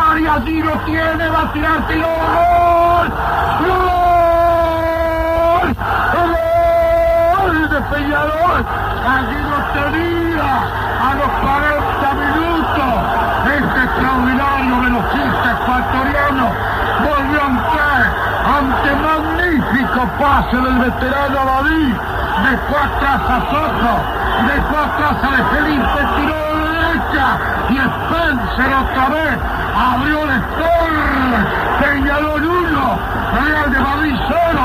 Área, tiro tiene, va a tirar tiro, gol, gol, gol de Peñarol, allí lo tenía. A los 40 minutos, este extraordinario velocista ecuatoriano. Volvió ante, ante magnífico pase del veterano David, dejó atrás a Soto, dejó atrás a Felipe, tiró de derecha y Spencer otra vez abrió el score, Peñarol 1, Real de Madrid 0.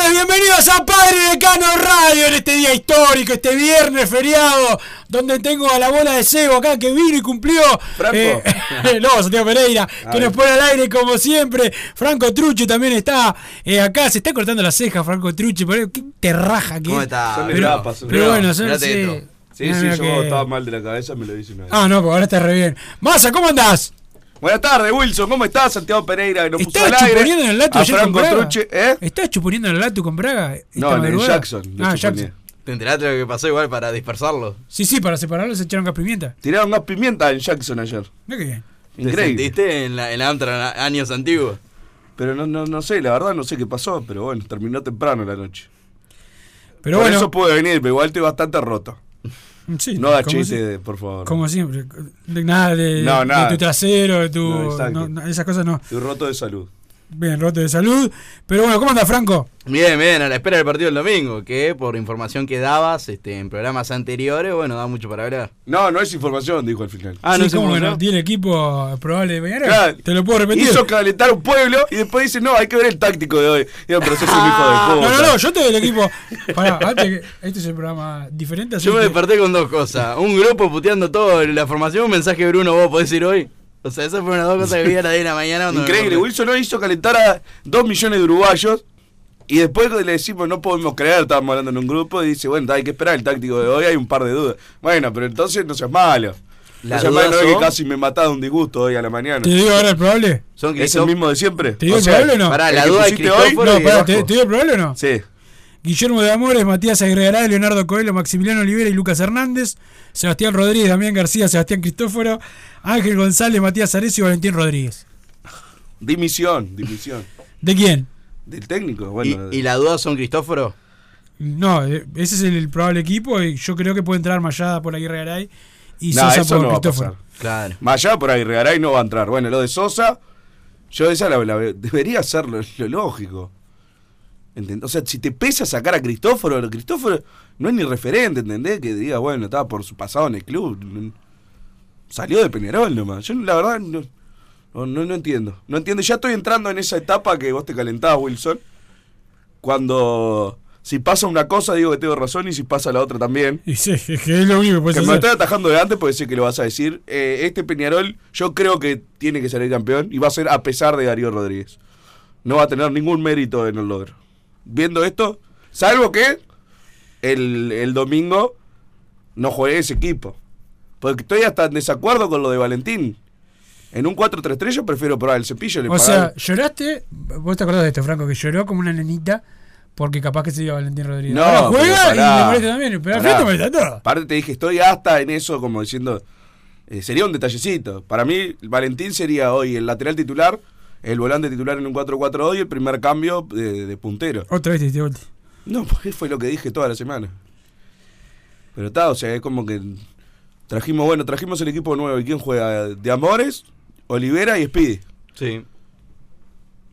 Tardes, bienvenidos a Padre Decano Radio en este día histórico, este viernes feriado, donde tengo a la bola de cebo acá que vino y cumplió. Franco. Eh, no, Santiago Pereira, que nos pone al aire como siempre. Franco Trucci también está eh, acá, se está cortando la ceja, Franco Trucci, pero qué te raja que ¿Cómo es. está? Son Pero, etapas, son pero etapas. bueno, son, sí. Sí, No, sí, yo que- estaba mal de la cabeza me lo dice una vez. Ah, no, pues ahora está re bien. Massa, ¿cómo andás? Buenas tardes, Wilson. ¿Cómo estás? Santiago Pereira, que nos puso ¿Estás aire. chuponiendo en el Latu a ayer con Franco Braga? Trucci, ¿eh? ¿Estás chuponiendo en el Latu con Braga? No, en el? Jackson. lo Ah, chuponé. Jackson. ¿Te enteraste de lo que pasó igual para dispersarlo? Sí, sí, para separarlos se echaron gas pimienta. Tiraron gas pimienta en Jackson ayer. Mira qué bien. ¿Te Increíble. sentiste en la, en la años antiguos? Pero no, no, no sé, la verdad no sé qué pasó, pero bueno, terminó temprano la noche. Pero Por bueno, eso pude venir, pero igual estoy bastante roto. Sí, No da chiste, si- por favor. Como siempre. De nada de, No, de nada. tu trasero, de tu. No, esas cosas no. Estoy roto de salud. Bien, roto de salud. Pero bueno, ¿cómo anda Franco? Bien, bien, a la espera del partido del domingo, que por información que dabas este, en programas anteriores, bueno, da mucho para hablar. No, no es información, dijo al final. Ah, Sí, no sé ¿cómo cómo que no no. tiene equipo probable de Peñarol? Claro. Te lo puedo repetir. Hizo calentar un pueblo y después dice, no, hay que ver el táctico de hoy. Digo, pero sos un hijo de Ah, No, puta. no, no, yo te doy el equipo. Pará, antes que. Este es el programa diferente. así Yo me que- desperté con dos cosas. Un grupo puteando todo la formación, un mensaje Bruno, vos podés ir hoy. O sea, esas fueron las dos cosas que vi a las 10 de la mañana. Increíble. Wilson no hizo calentar a dos millones de uruguayos y después le decimos no podemos creer, estábamos hablando en un grupo y dice, bueno, hay que esperar el táctico de hoy, hay un par de dudas. Bueno, pero entonces no seas malo. No seas malo, que casi me mataba de un disgusto hoy a la mañana. ¿Te digo ahora el probable? Son ¿Es el mismo de siempre? ¿Te digo el probable o no? Pará, ¿el la duda de hoy? No, pará, Vasco. ¿te, ¿te digo el probable o no? Sí. Guillermo de Amores, Matías Agregará, Leonardo Coelho, Maximiliano Olivera y Lucas Hernández, Sebastián Rodríguez, Damián García, Sebastián Cristóforo, Ángel González, Matías Arecio y Valentín Rodríguez. Dimisión, dimisión. ¿De quién? Del técnico, ¿Y, bueno. y la duda son Cristóforo? No, eh, ese es el, el probable equipo y yo creo que puede entrar Mayada por Aguirre Garay y Sosa eso por no va a Cristóforo. pasar. Claro. Allá por ahí Regaray no va a entrar. Bueno, lo de Sosa, yo esa la, la- debería ser lo, lo lógico. ¿Entend- O sea, si te pesa sacar a Cristóforo, Cristóforo no es ni referente, ¿entendés? Que diga, bueno, estaba por su pasado en el club. Salió de Peñarol nomás. Yo la verdad no, no, no, no entiendo. No entiendo. Ya estoy entrando en esa etapa que vos te calentabas, Wilson. cuando si pasa una cosa digo que tengo razón y si pasa la otra también. Y sí, es que es lo único que puedes Que me estoy atajando de antes porque sé que lo vas a decir. Eh, este Peñarol yo creo que tiene que salir campeón y va a ser a pesar de Darío Rodríguez. No va a tener ningún mérito en el logro. Viendo esto, salvo que el, el domingo no juegue ese equipo. Porque estoy hasta en desacuerdo con lo de Valentín. En un 4-3-3 yo prefiero probar el cepillo. le O pagar- sea, lloraste, vos te acordás de esto, Franco, que lloró como una nenita porque capaz que se iba Valentín Rodríguez. No, Ahora juega y le molesta también. Pero Pará. molesta todo. Aparte te dije, estoy hasta en eso como diciendo, eh, sería un detallecito. Para mí, Valentín sería hoy el lateral titular, el volante titular en un 4-4-2 y el primer cambio de, de puntero. Otra vez te. No, porque fue lo que dije toda la semana. Pero está, o sea, es como que trajimos, bueno, trajimos el equipo nuevo. ¿Y quién juega? De Amores, Olivera y Speedy. Sí.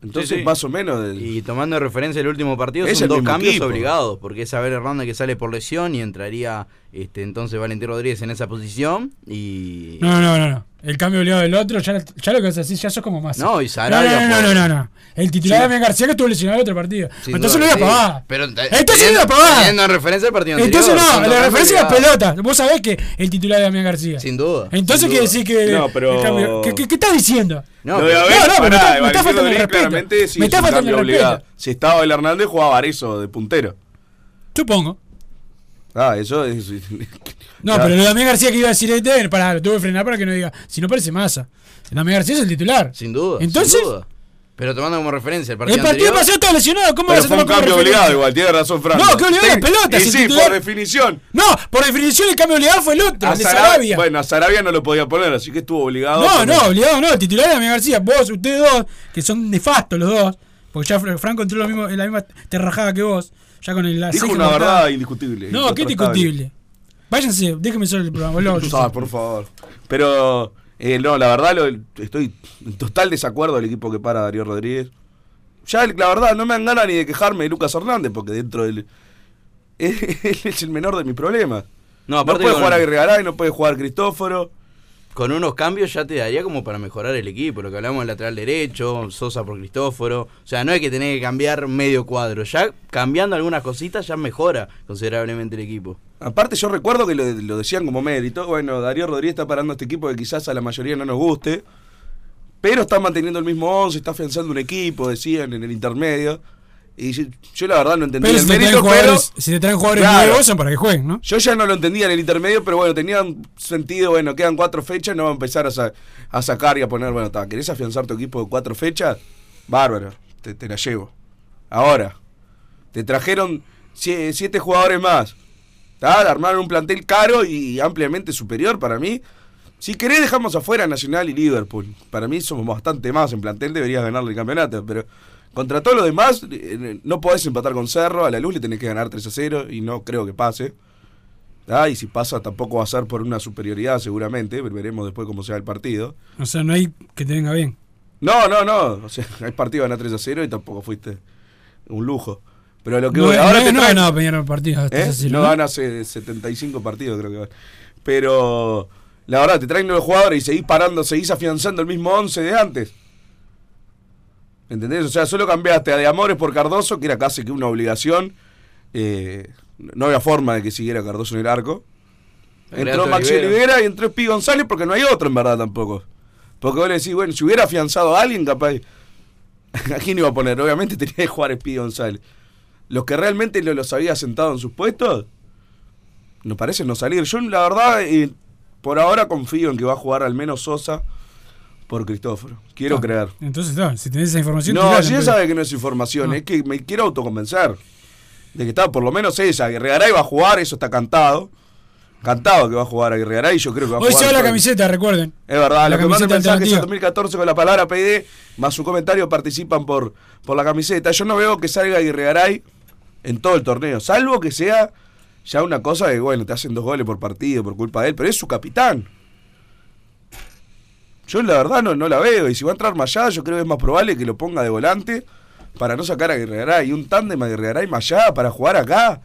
Entonces, Sí, sí. más o menos. del- Y tomando de referencia el último partido, Es son el dos cambios equipo. obligados, porque es Abel Hernández que sale por lesión y entraría este entonces Valentín Rodríguez en esa posición y No, no, no, no. El cambio obligado del otro, ya, ya lo que vas a decir, ya sos como más. No, y Sarabia No, no, no, por- no, no, no. El titular Damián García que estuvo lesionado el otro partido. Sin Entonces duda, lo iba a sí. pagar. Pero Entonces lo iba a pagar. teniendo en referencia el partido Entonces anterior, no, la referencia es la pelota. Vos sabés que el titular de Damián García. Sin duda. Entonces quiere decir que. No, pero- el cambio- ¿Qué, qué, qué estás diciendo? No, no, no, pará, me está- faltando el respeto. Me es está faltando el respeto. Si estaba Abel Hernández, jugaba Varezo de puntero. Supongo. Ah, eso es. No, Ya. pero lo de Damián García que iba a decir este, pará, lo tuve que frenar para que no diga. Si no parece masa. Damián García es el titular. Sin duda. Entonces, sin duda. Pero tomando como referencia el partido, el partido anterior, pasado estaba lesionado. ¿Cómo Pero vas a fue un tomar como cambio obligado igual, tiene razón Franco. No, que obligado Sí, las pelotas, Y sí, titular- por definición. No, por definición el cambio obligado fue el otro, A el de Sarabia- Sarabia. Bueno, a Sarabia no lo podía poner, así que estuvo obligado. no, no, obligado no. El titular de Damián García, vos, ustedes dos, que son nefastos los dos, porque ya Fra- Franco entró en, lo mismo, en la misma terrajada que vos, ya con el la Dijo una verdad indiscutible. No, qué incontrastable. Váyanse, déjenme solo el programa. yo Ah, por favor. Pero, eh, no, la verdad, lo- estoy en total desacuerdo del equipo que para Darío Rodríguez. Ya, la verdad, no me dan ganas ni de quejarme de Lucas Hernández, porque dentro del. Él es el menor de mis problemas. No, No, puede jugar Aguirre Garay, no puede jugar Cristóforo. Con unos cambios ya te daría como para mejorar el equipo. Lo que hablamos del lateral derecho, Sosa por Cristóforo. O sea, no hay que tener que cambiar medio cuadro. Ya cambiando algunas cositas ya mejora considerablemente el equipo. Aparte, yo recuerdo que lo, lo decían como mérito. Bueno, Darío Rodríguez está parando este equipo que quizás a la mayoría no nos guste. Pero está manteniendo el mismo 11, está afianzando un equipo, decían en el intermedio. Y yo, yo la verdad no entendía Pero el si te, traen mérito, pero. jugadores, si te traen jugadores Claro. nuevos son para que jueguen, ¿no? Yo ya no lo entendía en el intermedio, pero bueno, tenía un sentido, bueno, quedan cuatro fechas, no va a empezar a, sa- a sacar y a poner, bueno, ta, ¿querés afianzar tu equipo de cuatro fechas? Bárbaro, te, te la llevo. Ahora, te trajeron sie- siete jugadores más. ¿tá? Armaron un plantel caro y ampliamente superior para mí. Si querés dejamos afuera Nacional y Liverpool. Para mí somos bastante más en plantel, deberías ganarle el campeonato, pero contra todo lo demás eh, no podés empatar con Cerro, a la luz le tenés que ganar 3 a 0 y no creo que pase. Ah, y si pasa tampoco va a ser por una superioridad seguramente, veremos después cómo sea el partido. O sea, no hay que te venga bien. No, no, no, o sea, hay partido ganar 3 a 0 y tampoco fuiste un lujo. Pero lo que No, voy, no, ahora te no, traen- no, Peñarol partidos. ¿Eh? no van hace 75 partidos, creo que van. Pero la verdad, te traen los jugadores y seguís parando, seguís afianzando el mismo 11 de antes. ¿Entendés? O sea, solo cambiaste a De Amores por Cardoso, que era casi que una obligación. Eh, no había forma de que siguiera Cardoso en el arco. Entró Maxi. Olivera y entró Pi González porque no hay otro en verdad tampoco. Porque vos le decís, bueno, si hubiera afianzado a alguien, capaz. ¿A quién iba a poner? Obviamente tenía que jugar Pi González. Los que realmente lo- los había sentado en sus puestos, nos parece no salir. Yo, la verdad, eh, por ahora confío en que va a jugar al menos Sosa por Cristóforo. Quiero Ah, creer. Entonces, está, si tenés esa información. No, tirala, pero- sabe que no es información, No. es que me quiero autoconvencer. De que está, por lo menos esa, Aguirre Garay va a jugar, eso está cantado. Cantado que va a jugar Aguirre Garay, y yo creo que va a Hoy jugar. se va la camiseta, recuerden. Es verdad, La lo que manda camiseta mensajes en alternativa. 2014 con la palabra PD, más su comentario participan por, por la camiseta. Yo no veo que salga Aguirre Garay en todo el torneo, salvo que sea ya una cosa de, bueno, te hacen dos goles por partido por culpa de él, pero es su capitán. Yo la verdad no, no la veo, y si va a entrar Mayada, yo creo que es más probable que lo ponga de volante para no sacar a Aguirre Garay. Y un tándem Aguirre Garay Mayada para jugar acá.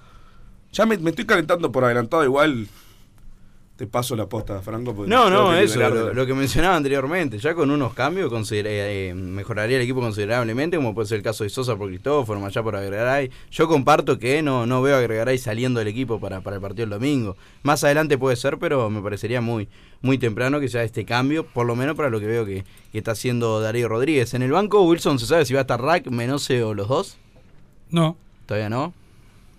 Ya me, me estoy calentando por adelantado igual. Te paso la posta, Franco. No, no, eso, lo, lo que mencionaba anteriormente. Ya con unos cambios consider- eh, eh, mejoraría el equipo considerablemente, como puede ser el caso de Sosa por Cristóforo, Mayá por Agregaray. Yo comparto que no, no veo a Agregaray saliendo del equipo para, para el partido el domingo. Más adelante puede ser, pero me parecería muy, muy temprano que sea este cambio, por lo menos para lo que veo que, que está haciendo Darío Rodríguez. En el banco, Wilson, ¿se sabe si va a estar Rack, Menose o los dos? No. Todavía no.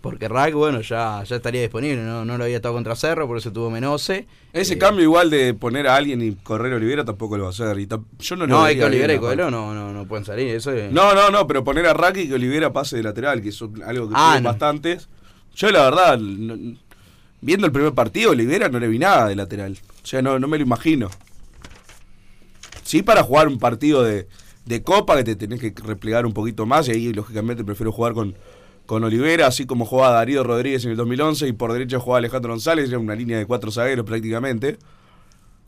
Porque Rack, bueno, ya, ya estaría disponible, ¿no? no lo había estado contra Cerro, por eso tuvo Menose. Ese Eh, cambio igual de poner a alguien y correr a Olivera tampoco lo va a hacer. Y yo no, lo No, vería que Olivera y. Coelho no, no, no pueden salir. Eso es- No, no, no, pero poner a Raki y que Olivera pase de lateral, que es algo que Ah, no. bastantes. Yo la verdad, no- viendo el primer partido, Olivera no le vi nada de lateral. O sea, no, no me lo imagino. Sí para jugar un partido de, de copa que te tenés que replegar un poquito más y ahí lógicamente prefiero jugar con, con Olivera, así como jugaba Darío Rodríguez en el 2011 y por derecha jugaba Alejandro González, era una línea de cuatro zagueros prácticamente.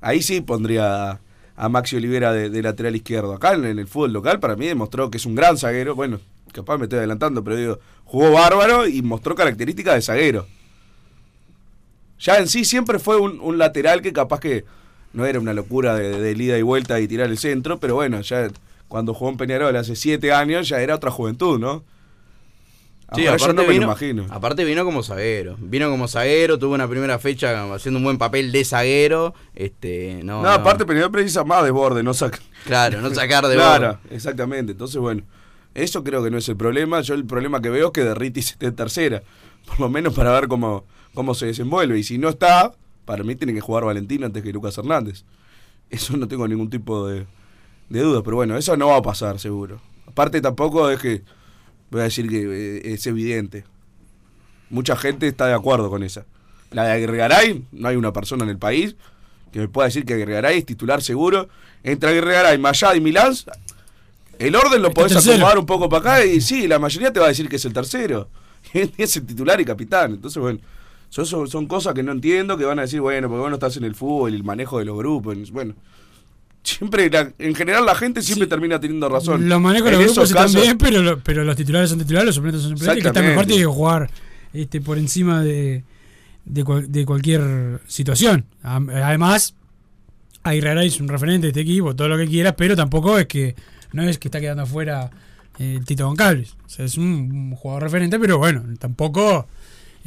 Ahí sí pondría a, Maxi Olivera de, lateral izquierdo. Acá en, el fútbol local para mí demostró que es un gran zaguero. Bueno, capaz me estoy adelantando, pero digo, jugó bárbaro y mostró características de zaguero. Ya en sí siempre fue un, un lateral que capaz que no era una locura de, de ida y vuelta y tirar el centro, pero bueno, ya cuando jugó en Peñarol hace siete años ya era otra juventud, ¿no? Sí, Ahora yo aparte no me lo vino, imagino. aparte vino como zaguero. Vino como zaguero, tuvo una primera fecha haciendo un buen papel de zaguero. Este, no, No, aparte Peñarol precisa más de borde, no saca. Claro, no sacar de Claro, borde. exactamente. Entonces, bueno, eso creo que no es el problema. Yo el problema que veo es que Derritis esté tercera. Por lo menos para ver cómo, cómo se desenvuelve. Y si no está, para mí tiene que jugar Valentino antes que Lucas Hernández. Eso no tengo ningún tipo de, de duda. Pero bueno, eso no va a pasar, seguro. Aparte tampoco es que, voy a decir que eh, es evidente. Mucha gente está de acuerdo con esa. La de Aguirregaray, no hay una persona en el país que me pueda decir que Aguirregaray es titular seguro. Entre Aguirregaray, Mayad y Milán, el orden lo podés tercero. acomodar un poco para acá y sí, la mayoría te va a decir que es el tercero. es el titular y capitán. Entonces, bueno, son, son, son cosas que no entiendo, que van a decir, bueno, porque vos no estás en el fútbol y el manejo de los grupos. Bueno, siempre, la- en general la gente siempre termina teniendo razón. Los manejos de los grupos están casos- bien, pero, lo- pero los titulares son titulares, los suplentes son suplentes. Que está mejor tiene que jugar este, por encima de, de, cual- de cualquier situación. Además, Aguirre es un referente de este equipo, todo lo que quieras, pero tampoco es que no es que está quedando afuera eh, el Tito Goncalves. O sea, es un, un jugador referente, pero bueno, tampoco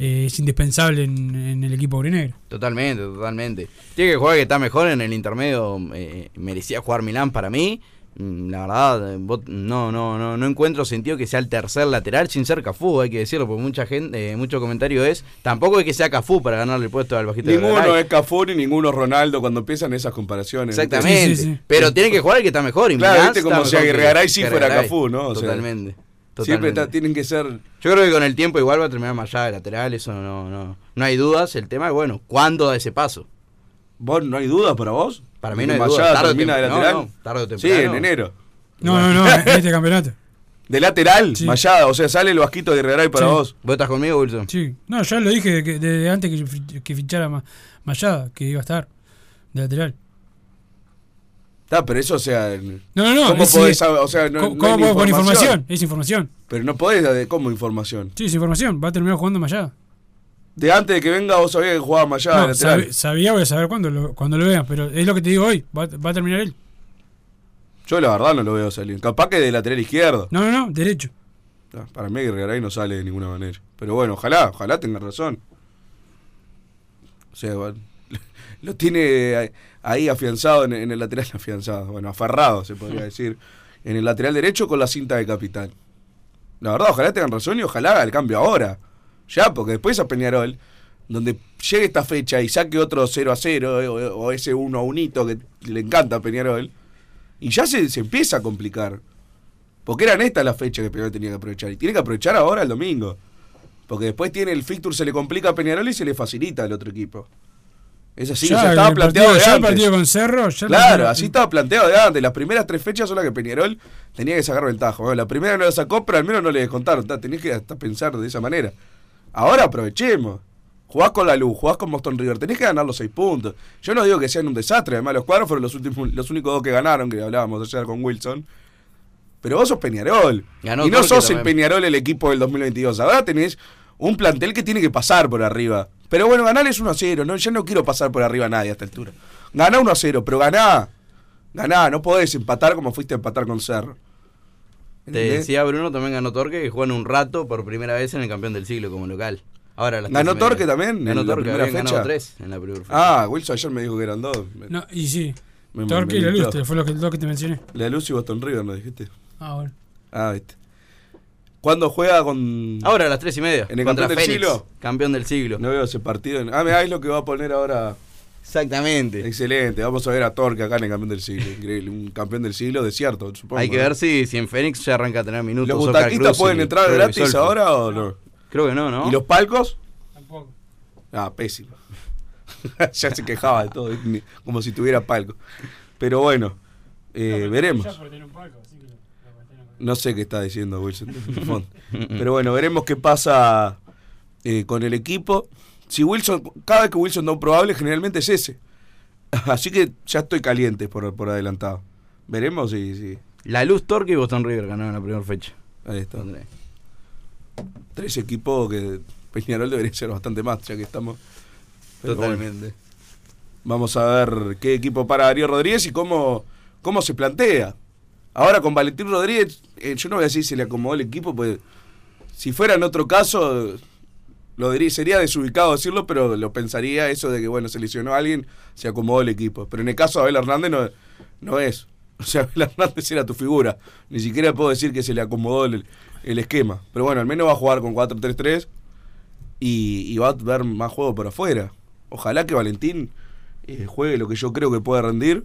eh, es indispensable en, en el equipo aurinegro. Totalmente, totalmente. Tiene que jugar que está mejor en el intermedio. eh, merecía jugar Milán para mí. Mm, La verdad, no, no, no, no encuentro sentido que sea el tercer lateral sin ser Cafú, hay que decirlo, porque mucha gente, eh, mucho comentario es, tampoco es que sea Cafú para ganarle el puesto al bajito de Ninguno Garay. es Cafú ni ninguno Ronaldo cuando empiezan esas comparaciones. Exactamente. Sí, sí, sí. Pero tiene que jugar el que está mejor. Y Claro, Milán viste como si mejor que- Aguirre sí fuera. Cafú, ¿no? O sea, totalmente. Siempre está- tienen que ser. Yo creo que con el tiempo igual va a terminar más allá de lateral, eso no, no, no hay dudas. El tema es, bueno, ¿cuándo da ese paso? ¿Vos no hay dudas para vos? Para mí ¿Que no hay dudas. Tarde termina de no, lateral? no, tarde o Sí, en enero. No, no, no, en este campeonato. De lateral, Sí. Mayada, o sea, sale el vasquito de Guerreray para Sí. vos. ¿Vos estás conmigo, Wilson? Sí, no, ya lo dije desde antes que, que fichara Ma- Mayada, que iba a estar de lateral. Está, pero eso, o sea. No, no, no. ¿Cómo es- podés? O sea, no, ¿Cómo, no cómo con información? Es información. Pero no podés, de- ¿cómo información? Sí, es información. Va a terminar jugando Mayada. De antes de que venga, vos sabías que jugaba Mayada de No, sabe- sabía, voy a saber cuándo lo, cuando lo vean, pero es lo que te digo hoy. Va, va a terminar él. Yo la verdad no lo veo salir. Capaz que de lateral izquierdo. No, no, no, derecho. No, para mí Guerreray no sale de ninguna manera. Pero bueno, ojalá, ojalá tenga razón. O sea, lo tiene ahí afianzado en, en el lateral afianzado. Bueno, aferrado se podría decir. En el lateral derecho con la cinta de capitán. La verdad, ojalá tengan razón y ojalá haga el cambio ahora. Ya, porque después a Peñarol, donde llegue esta fecha y saque otro 0 a 0 eh, o, o ese 1 a 1 que le encanta a Peñarol, y ya se, se empieza a complicar. Porque eran estas las fechas que Peñarol tenía que aprovechar. Y tiene que aprovechar ahora el domingo. Porque después tiene el fixture, se le complica a Peñarol y se le facilita al otro equipo. Es así, Ya, o sea, estaba el planteado partido, de ya el antes. partido con Cerro. Ya Claro, así estaba planteado de antes. Las primeras tres fechas son las que Peñarol tenía que sacar ventaja. Bueno, la primera no la sacó, pero al menos no le descontaron. Ta, Tenés que hasta pensar de esa manera. Ahora aprovechemos. Jugás con la luz, jugás con Boston River, tenés que ganar los seis puntos. Yo no digo que sean un desastre, además los cuadros fueron los últimos, los únicos dos que ganaron, que hablábamos ayer con Wilson. Pero vos sos Peñarol. Ganó y no sos el. Peñarol el equipo del 2022. Ahora tenés un plantel que tiene que pasar por arriba Pero bueno, ganar es 1 a 0. No, yo no quiero pasar por arriba a nadie a esta altura. Ganá 1 a 0, pero ganá. Ganá, no podés empatar como fuiste a empatar con Cerro. Te decía Bruno también ganó Torque que juegan un rato por primera vez en el campeón del siglo como local. Ahora las ¿Ganó. Torque también Ganó en la Torque, primera habían fecha? ganado tres en la primera fecha. Ah, Wilson ayer me dijo que eran dos. No, y sí. Me- Torque me y la. Lustre, fue lo que, lo que te mencioné. La Luz y Boston River, ¿no dijiste? Ah, bueno. Ah, viste. ¿Cuándo juega con.? Ahora a las tres y media. ¿En el contra campeón del Fénix, siglo? Campeón del siglo. No veo ese partido. Ah, mirá, es lo que va a poner ahora. Exactamente. Excelente. Vamos a ver a Torque acá en el campeón del siglo. Increíble. Un campeón del siglo desierto, supongo. Hay que ¿no? ver si, si en Fénix ya arranca a tener minutos. ¿Los butaquistas pueden y entrar gratis ahora o no? Creo que no, ¿no? ¿Y los palcos? Tampoco. Ah, pésimo. ya se quejaba de todo, como si tuviera palco. Pero bueno, eh, veremos. No sé qué está diciendo Wilson. Pero bueno, veremos qué pasa eh, con el equipo. Si Wilson, cada vez que Wilson da un probable, generalmente es ese. Así que ya estoy caliente por, por adelantado. Veremos si. si- La Luz Torque y Boston River ganaron la primera fecha. Ahí está. Tres equipos que Peñarol debería ser bastante más, ya que estamos. Totalmente. bueno. Vamos a ver qué equipo para Darío Rodríguez y cómo, cómo se plantea. Ahora con Valentín Rodríguez, eh, yo no voy a decir si le acomodó el equipo, pues si fuera en otro caso, lo diría, sería desubicado decirlo, pero lo pensaría eso de que, bueno, se lesionó a alguien, se acomodó el equipo. Pero en el caso de Abel Hernández no, no es. O sea, Abel Hernández era tu figura. Ni siquiera puedo decir que se le acomodó el, el esquema. Pero bueno, al menos va a jugar con 4-3-3 y, y va a ver más juego por afuera. Ojalá que Valentín eh, juegue lo que yo creo que puede rendir.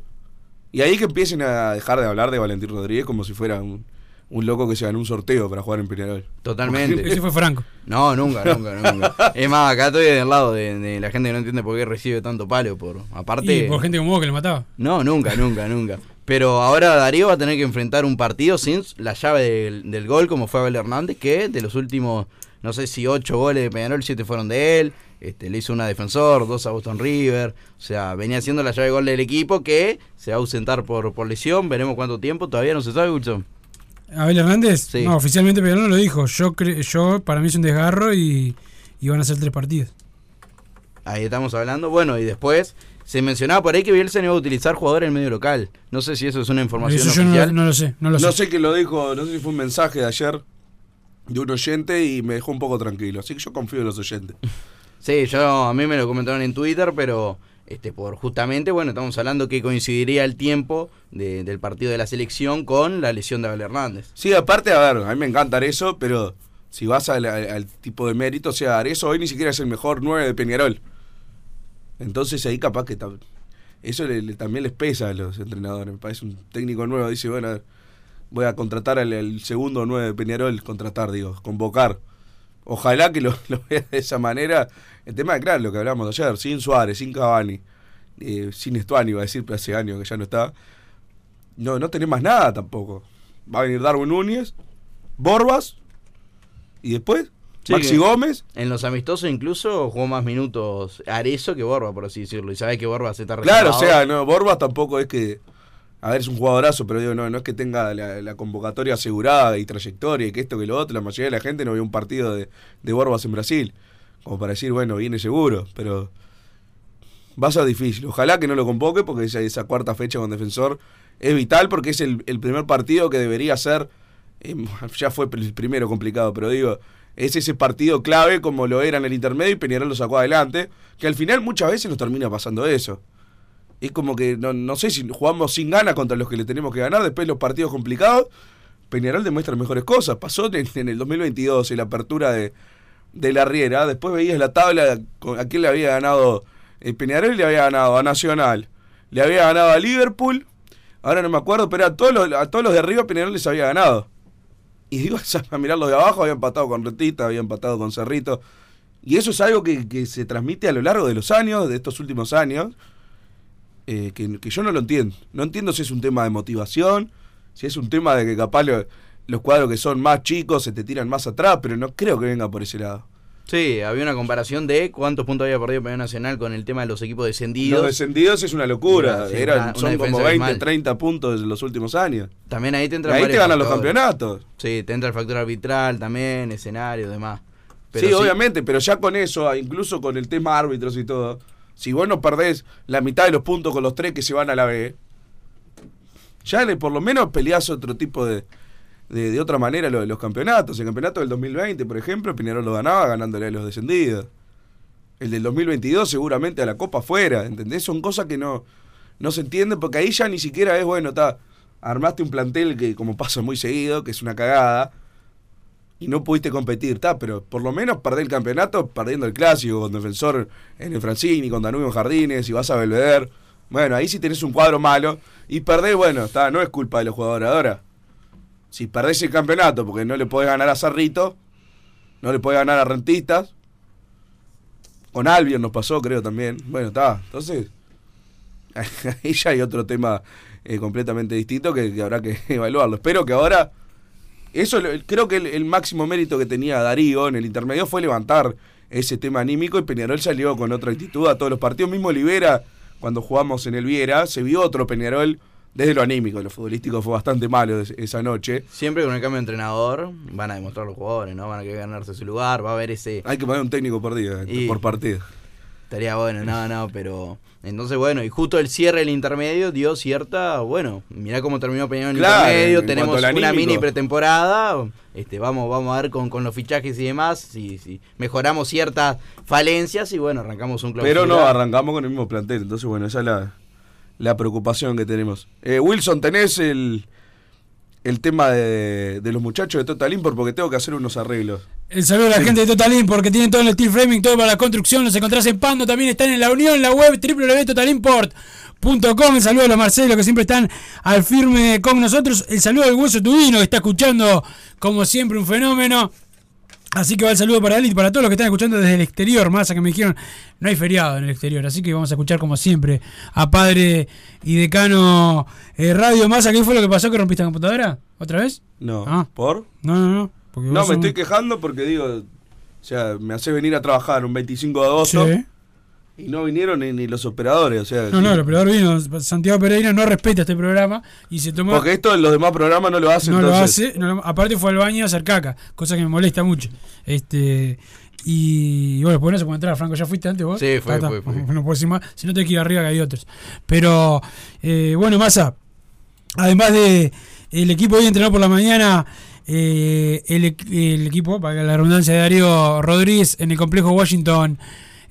Y ahí que empiecen a dejar de hablar de Valentín Rodríguez como si fuera un, un loco que se ganó un sorteo para jugar en Peñarol. Totalmente. Ese fue Franco. No, nunca, nunca, nunca. Es más, acá estoy del lado de, de la gente que no entiende por qué recibe tanto palo. Por, aparte. Y por gente como vos que lo mataba. No, nunca, nunca, nunca. Pero ahora Darío va a tener que enfrentar un partido sin la llave del, del gol, como fue Abel Hernández, que de los últimos, no sé si ocho goles de Peñarol, siete fueron de él. Este, le hizo una a defensor, dos a Boston River. O sea, venía siendo la llave de gol del equipo que se va a ausentar por, por lesión. Veremos cuánto tiempo. Todavía no se sabe, Wilson. Abel Hernández, Sí. no, oficialmente Peñarol no lo dijo. Yo, cre- yo para mí es un desgarro y, y van a ser tres partidos. Ahí estamos hablando. Bueno, y después se mencionaba por ahí que Bielsa no iba a utilizar jugadores en medio local. No sé si eso es una información Eso yo no, oficial. no lo sé, no lo No sé. sé quién lo dijo, no sé si fue un mensaje de ayer de un oyente y me dejó un poco tranquilo. Así que yo confío en los oyentes. Sí, yo a mí me lo comentaron en Twitter, pero este por justamente, bueno, estamos hablando que coincidiría el tiempo de- del partido de la selección con la lesión de Abel Hernández. Sí, aparte, a ver, a mí me encanta eso, pero si vas al, tipo de mérito, o sea, Arezo hoy ni siquiera es el mejor 9 de Peñarol. Entonces ahí capaz que eso le- le- también les pesa a los entrenadores. Me parece un técnico nuevo, dice, bueno, voy a contratar al, al segundo 9 de Peñarol, contratar, digo, convocar. Ojalá que lo, lo vea de esa manera. El tema de, claro, lo que hablamos ayer, sin Suárez, sin Cavani, eh, sin Estuani, iba a decir, pero hace años que ya no está. No, no tenés más nada tampoco. Va a venir Darwin Núñez, Borbas, y después Sí, Maxi que Gómez. En los amistosos incluso jugó más minutos Arezo que Borba, por así decirlo. Y sabe que Borba se está Claro, o sea, no, Borbas tampoco es que. A ver, es un jugadorazo, pero digo, no, no es que tenga la, convocatoria asegurada y trayectoria y que esto que lo otro. La mayoría de la gente no vio un partido de, de Borbas en Brasil. Como para decir, bueno, viene seguro, pero. Va a ser difícil. Ojalá que no lo convoque porque esa, esa cuarta fecha con defensor es vital porque es el, primer partido que debería ser. eh, ya fue el primero complicado, pero digo, es ese partido clave como lo era en el intermedio y Peñarol lo sacó adelante. Que al final muchas veces nos termina pasando eso. Es como que no, no sé si jugamos sin ganas contra los que le tenemos que ganar, después los partidos complicados, Peñarol demuestra mejores cosas. Pasó en, el 2022, en la apertura de, de la Riera, después veías la tabla a quién le había ganado el Peñarol, le había ganado a Nacional, le había ganado a Liverpool, ahora no me acuerdo, pero a todos los, a todos los de arriba Peñarol les había ganado. Y digo, a mirar los de abajo, había empatado con Retita, había empatado con Cerrito. Y eso es algo que, que se transmite a lo largo de los años, de estos últimos años, eh, que, que yo no lo entiendo. No entiendo si es un tema de motivación, si es un tema de que capaz lo- los cuadros que son más chicos se te tiran más atrás, pero no creo que venga por ese lado. Sí, había una comparación de cuántos puntos había perdido Peñarol Nacional con el tema de los equipos descendidos. Los descendidos es una locura. Mira, sí, Eran, una- una son como defensa 20, abismal. 30 puntos en los últimos años. También ahí te Y entran ahí te ganan los campeonatos. Sí, te entra el factor arbitral también, escenario, demás. Pero sí, sí. obviamente, pero ya con eso, incluso con el tema árbitros y todo, si vos no perdés la mitad de los puntos con los tres que se van a la B, ya le, por lo menos peleás otro tipo de, de, de otra manera lo de los campeonatos. El campeonato del 2020, por ejemplo, Peñarol lo ganaba ganándole a los descendidos. El del 2022 seguramente a la Copa fuera, ¿entendés? Son cosas que no, no se entienden porque ahí ya ni siquiera es, bueno, está, armaste un plantel que como pasa muy seguido, que es una cagada, y no pudiste competir, está, pero por lo menos perdés el campeonato perdiendo el clásico con defensor en el Francini, con Danubio en Jardines, y vas a Belvedere. Bueno, ahí sí tenés un cuadro malo, y perdés, bueno, está, no es culpa de los jugadores ahora. Si perdés el campeonato porque no le podés ganar a Cerrito, no le podés ganar a Rentistas, con Albion nos pasó, creo también. Bueno, está. Entonces, ahí ya hay otro tema eh, completamente distinto que, que habrá que evaluarlo. Espero que ahora. Eso creo que el, el máximo mérito que tenía Darío en el intermedio fue levantar ese tema anímico y Peñarol salió con otra actitud a todos los partidos. Mismo Olivera, cuando jugamos en el Viera, se vio otro Peñarol desde lo anímico. Lo futbolístico fue bastante malo es- esa noche. Siempre con el cambio de entrenador van a demostrar los jugadores, ¿no? Van a querer ganarse su lugar, va a haber ese... Hay que poner un técnico por día, Y- por partido. Estaría bueno, no, no, pero... Entonces, bueno, y justo el cierre del intermedio dio cierta... Bueno, mirá cómo terminó Peñarol en el intermedio, en tenemos una anímico. mini pretemporada, este, vamos, vamos a ver con, con los fichajes y demás, si, si mejoramos ciertas falencias y bueno, arrancamos un clausura. Pero no, arrancamos con el mismo plantel. Entonces, bueno, esa es la, la preocupación que tenemos. Eh, Wilson, ¿tenés el, el tema de, de los muchachos de Total Import? Porque tengo que hacer unos arreglos. El saludo a la gente de Total Import porque tienen todo el steel framing, todo para la construcción. Los encontrás en Pando, también están en la Unión, la web www.totalimport.com. El saludo a los Marcelo que siempre están al firme con nosotros. El saludo al Hueso Tubino que está escuchando, como siempre, un fenómeno. Así que va el saludo para él y para todos los que están escuchando desde el exterior, más a que me dijeron, no hay feriado en el exterior, así que vamos a escuchar como siempre a Padre y Decano eh, Radio Massa. ¿Qué fue lo que pasó que rompiste la computadora? ¿Otra vez? No. Ah. ¿Por? No, no, no. Porque No, me estoy quejando porque digo, o sea, me hace venir a trabajar un 25 de agosto Sí. y no vinieron ni, ni los operadores. O sea, No, sí. no, el operador vino, Santiago Pereira no respeta este programa y se tomó... Porque esto en los demás programas no lo hacen. no lo hace, no lo- aparte fue al baño a hacer caca, cosa que me molesta mucho. Este y bueno, pues no se puede entrar, Franco, ¿ya fuiste antes vos? Sí, fue, ta. fue, fue. No puedo decir más, si no te que ir arriba que hay otros. Pero eh, bueno, Massa, además de el equipo hoy entrenó por la mañana eh, el, equ- el equipo, para la redundancia de Darío Rodríguez en el complejo Washington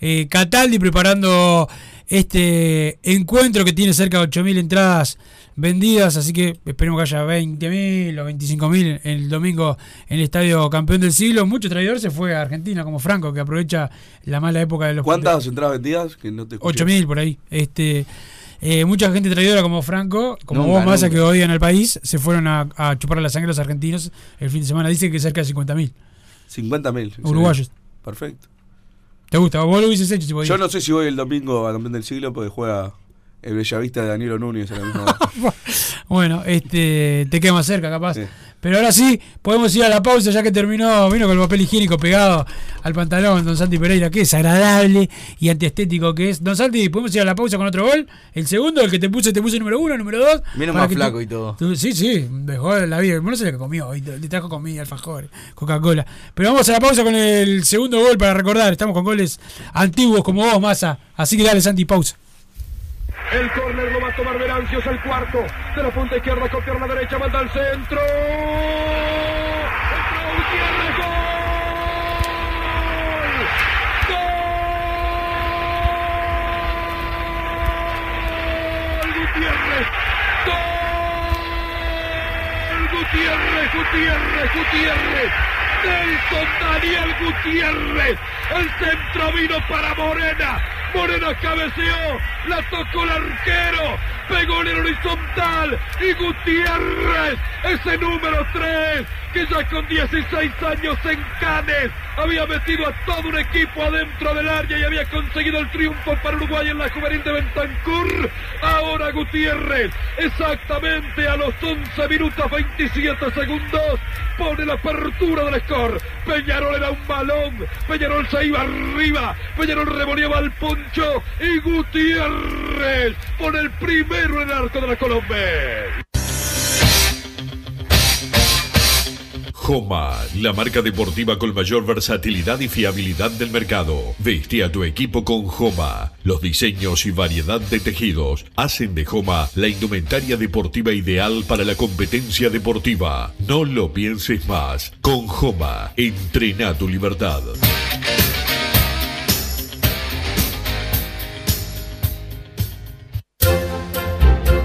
eh, Cataldi preparando este encuentro que tiene cerca de 8.000 entradas vendidas, así que esperemos que haya 20.000 o 25.000 el domingo en el estadio campeón del siglo. Mucho traidor se fue a Argentina como Franco, que aprovecha la mala época de los ¿Cuántas entradas vendidas? Que no te escuché. 8.000 por ahí. Este, eh, mucha gente traidora como Franco, como Nunca, vos, Massa, que odian al país, se fueron a, a chupar la sangre a los argentinos el fin de semana. Dice que cerca de 50.000 50.000. uruguayos. Perfecto. ¿Te gusta? Vos lo hubieses hecho si podías. Yo no sé si voy el domingo a campeón del siglo porque juega el Bellavista de Danilo Núñez en la misma. Bueno, este, te queda más cerca, capaz. Sí. Pero ahora sí, podemos ir a la pausa ya que terminó, vino con el papel higiénico pegado al pantalón, don Santi Pereira, que es agradable y antiestético que es. Don Santi, ¿podemos ir a la pausa con otro gol? El segundo, el que te puse, te puse número uno, número dos. Vino más tú- flaco y todo. tú- sí, sí, dejó la vida. No sé lo que comió, y te- le trajo comida, alfajores, Coca-Cola. Pero vamos a la pausa con el segundo gol para recordar. Estamos con goles antiguos como vos, Massa. Así que dale, Santi, pausa. El córner lo va a tomar Verancios, el cuarto. De la punta izquierda con pierna derecha, manda al centro. Gol. Gol Gutiérrez. Gol Gutiérrez, Gutiérrez, Gutiérrez. Nelson Daniel Gutiérrez. El centro vino para Morena. Morena cabeceó, la tocó el arquero, pegó en el horizontal y Gutiérrez, ese número 3, que ya con 16 años en Canes había metido a todo un equipo adentro del área y había conseguido el triunfo para Uruguay en la juvenil de Bentancur. Ahora Gutiérrez, exactamente a los 11 minutos 27 segundos, pone la apertura del score. Peñarol era un balón, Peñarol se iba arriba, Peñarol revoleaba al y Gutiérrez pone el primero en arco de la Colombia. Joma, la marca deportiva con mayor versatilidad y fiabilidad del mercado. Veste a tu equipo con Joma. Los diseños y variedad de tejidos hacen de Joma la indumentaria deportiva ideal para la competencia deportiva. No lo pienses más. Con Joma, entrena tu libertad.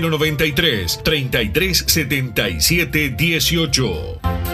093 33 77 18.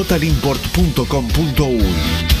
www.totalimport.com.uy.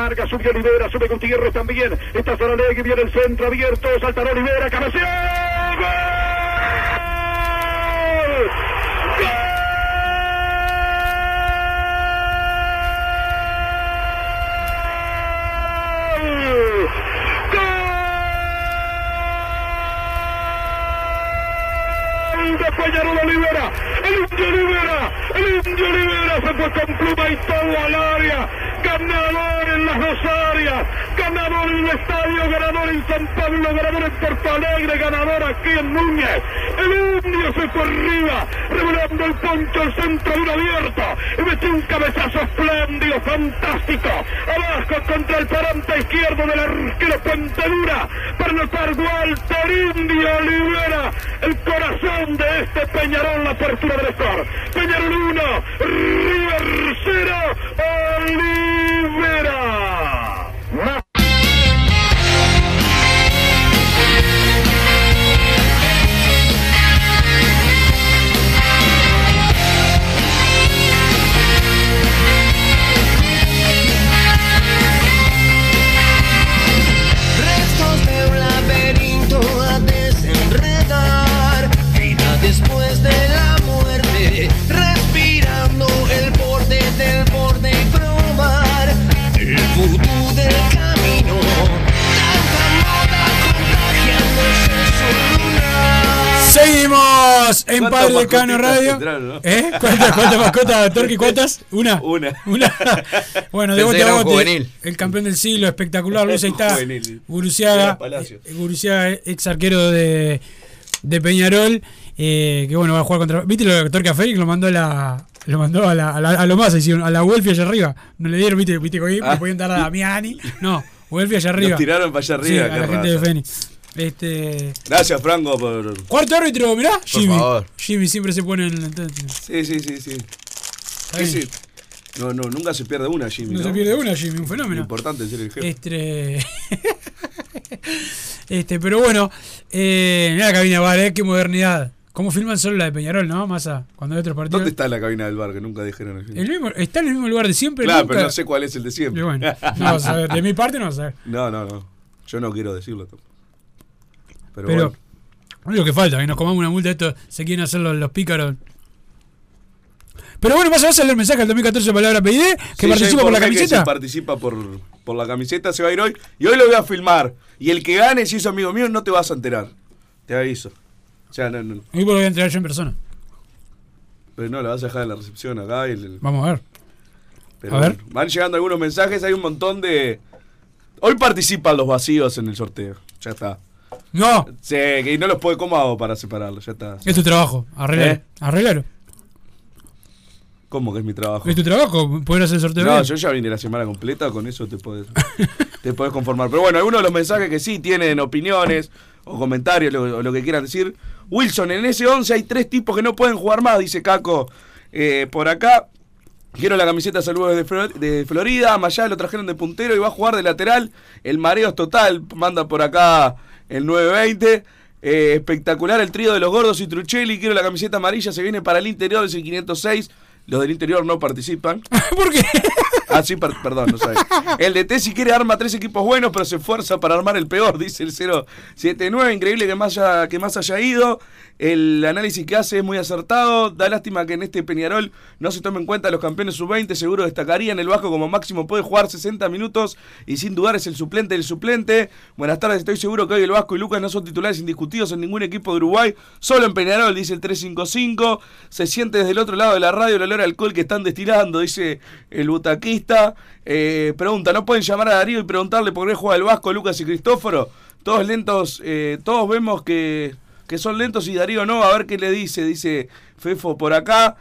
Vargas, sube Olivera, sube Gutiérrez también. Está Saralegui, viene el centro abierto. Saltará Olivera, cabecea. ¡Gol! ¡Gol! Peñarol Olivera, el Indio Olivera, el Indio Olivera se fue con pluma y todo al área, ganador ganador en el estadio, ganador en San Pablo, ganador en Porto Alegre, ganador aquí en Núñez. El indio se fue arriba, revelando el poncho al centro de un abierto y metió un cabezazo espléndido, fantástico. Abajo contra el parante izquierdo del arquero Puente Dura para anotar Walter Indio libera el corazón de este Peñarol, la apertura del score. Peñarol 1, River 0, Olivera. Seguimos en ¿Cuántas Padre Decano mascotitas Radio. entraron, no? ¿Eh? ¿Cuántas, cuántas mascotas, Torqui? ¿Cuántas? ¿Una? Una. Una. Bueno, de bote que a bote, juvenil. el campeón del siglo, espectacular. Luis, ahí está. Guruciaga. Eh, Guruciaga, ex arquero de, de Peñarol. eh, que bueno, va a jugar contra. ¿Viste lo de Torque a Félix? Lo mandó a la. Lo mandó a, la, a, la- a lo más, hicieron, a la Welfi allá arriba. No le dieron, viste, viste que Ah. le podían dar a Damiani. No, Welfi allá arriba. Nos tiraron para allá Sí, arriba. a qué la gente de raza. Fénix. Este. Gracias, Franco, por. Cuarto árbitro, mirá, Jimmy. favor. Jimmy siempre se pone en el. Sí, sí, sí, sí. Sí, sí. No, no, nunca se pierde una, Jimmy. No No, se pierde una, Jimmy, un fenómeno. importante ser el jefe. Este. este, pero bueno, eh, mirá la cabina, vale, eh, qué modernidad. ¿Cómo filman solo la de Peñarol, no? Masa, cuando hay otros partidos. ¿Dónde está la cabina del bar que nunca dijeron el El mismo, está en el mismo lugar de siempre. Claro, nunca- pero no sé cuál es el de siempre. Y bueno, no vas a ver. De mi parte no vas a ver. No, no, no. Yo no quiero decirlo. tampoco. Pero, Pero, bueno. es lo que falta, que nos comamos una multa de esto, se quieren hacer los, los pícaros. Pero bueno, vas a hacer el mensaje al 2014 palabra PID, que Sí, participa por la que camiseta. se participa por, por la camiseta, se va a ir hoy. Y hoy lo voy a filmar. Y el que gane, si es amigo mío, no te vas a enterar. Te aviso. O sea, no, no. Hoy lo voy a entregar yo en persona. Pero no, la vas a dejar en la recepción acá. y el- Vamos a ver. pero a ver. Van llegando algunos mensajes, hay un montón de... Hoy participan los vacíos en el sorteo. Ya está. No, Sí, que no los puedo... ¿Cómo hago para separarlos? Ya está. es tu trabajo, arreglar. ¿Eh? Arreglalo. ¿Cómo que es mi trabajo? Es tu trabajo, poder hacer el sorteo. No, bien. yo ya vine la semana completa, con eso te puedes, te puedes conformar. Pero bueno, algunos de los mensajes que sí tienen opiniones o comentarios lo- o lo que quieran decir. Wilson, en ese 11 hay tres tipos que no pueden jugar más, dice Caco. Eh, por acá, quiero la camiseta saludos de, Flor- de Florida. Mayá lo trajeron de puntero y va a jugar de lateral. El mareo es total, manda por acá el 920. Eh, espectacular el trío de los gordos y Truchelli. Quiero la camiseta amarilla, se viene para el interior, es el 506. Los del interior no participan. ¿Por qué? Ah, sí, per- perdón, no sabes. El DT si quiere arma tres equipos buenos, pero se esfuerza para armar el peor, dice el 079. Increíble que más, haya, que más haya ido. El análisis que hace es muy acertado. Da lástima que en este Peñarol no se tome en cuenta los campeones sub-20. Seguro destacarían. El Vasco como máximo puede jugar 60 minutos y sin dudar es el suplente del suplente. Buenas tardes, estoy seguro que hoy el Vasco y Lucas no son titulares indiscutidos en ningún equipo de Uruguay. Solo en Peñarol, dice el 355. Se siente desde el otro lado de la radio el olor a alcohol que están destilando, dice el butaquista. Eh, pregunta, ¿no pueden llamar a Darío y preguntarle por qué juega el Vasco, Lucas y Cristóforo? Todos lentos, eh, todos vemos que, que son lentos y Darío no, a ver qué le dice, dice Fefo por acá.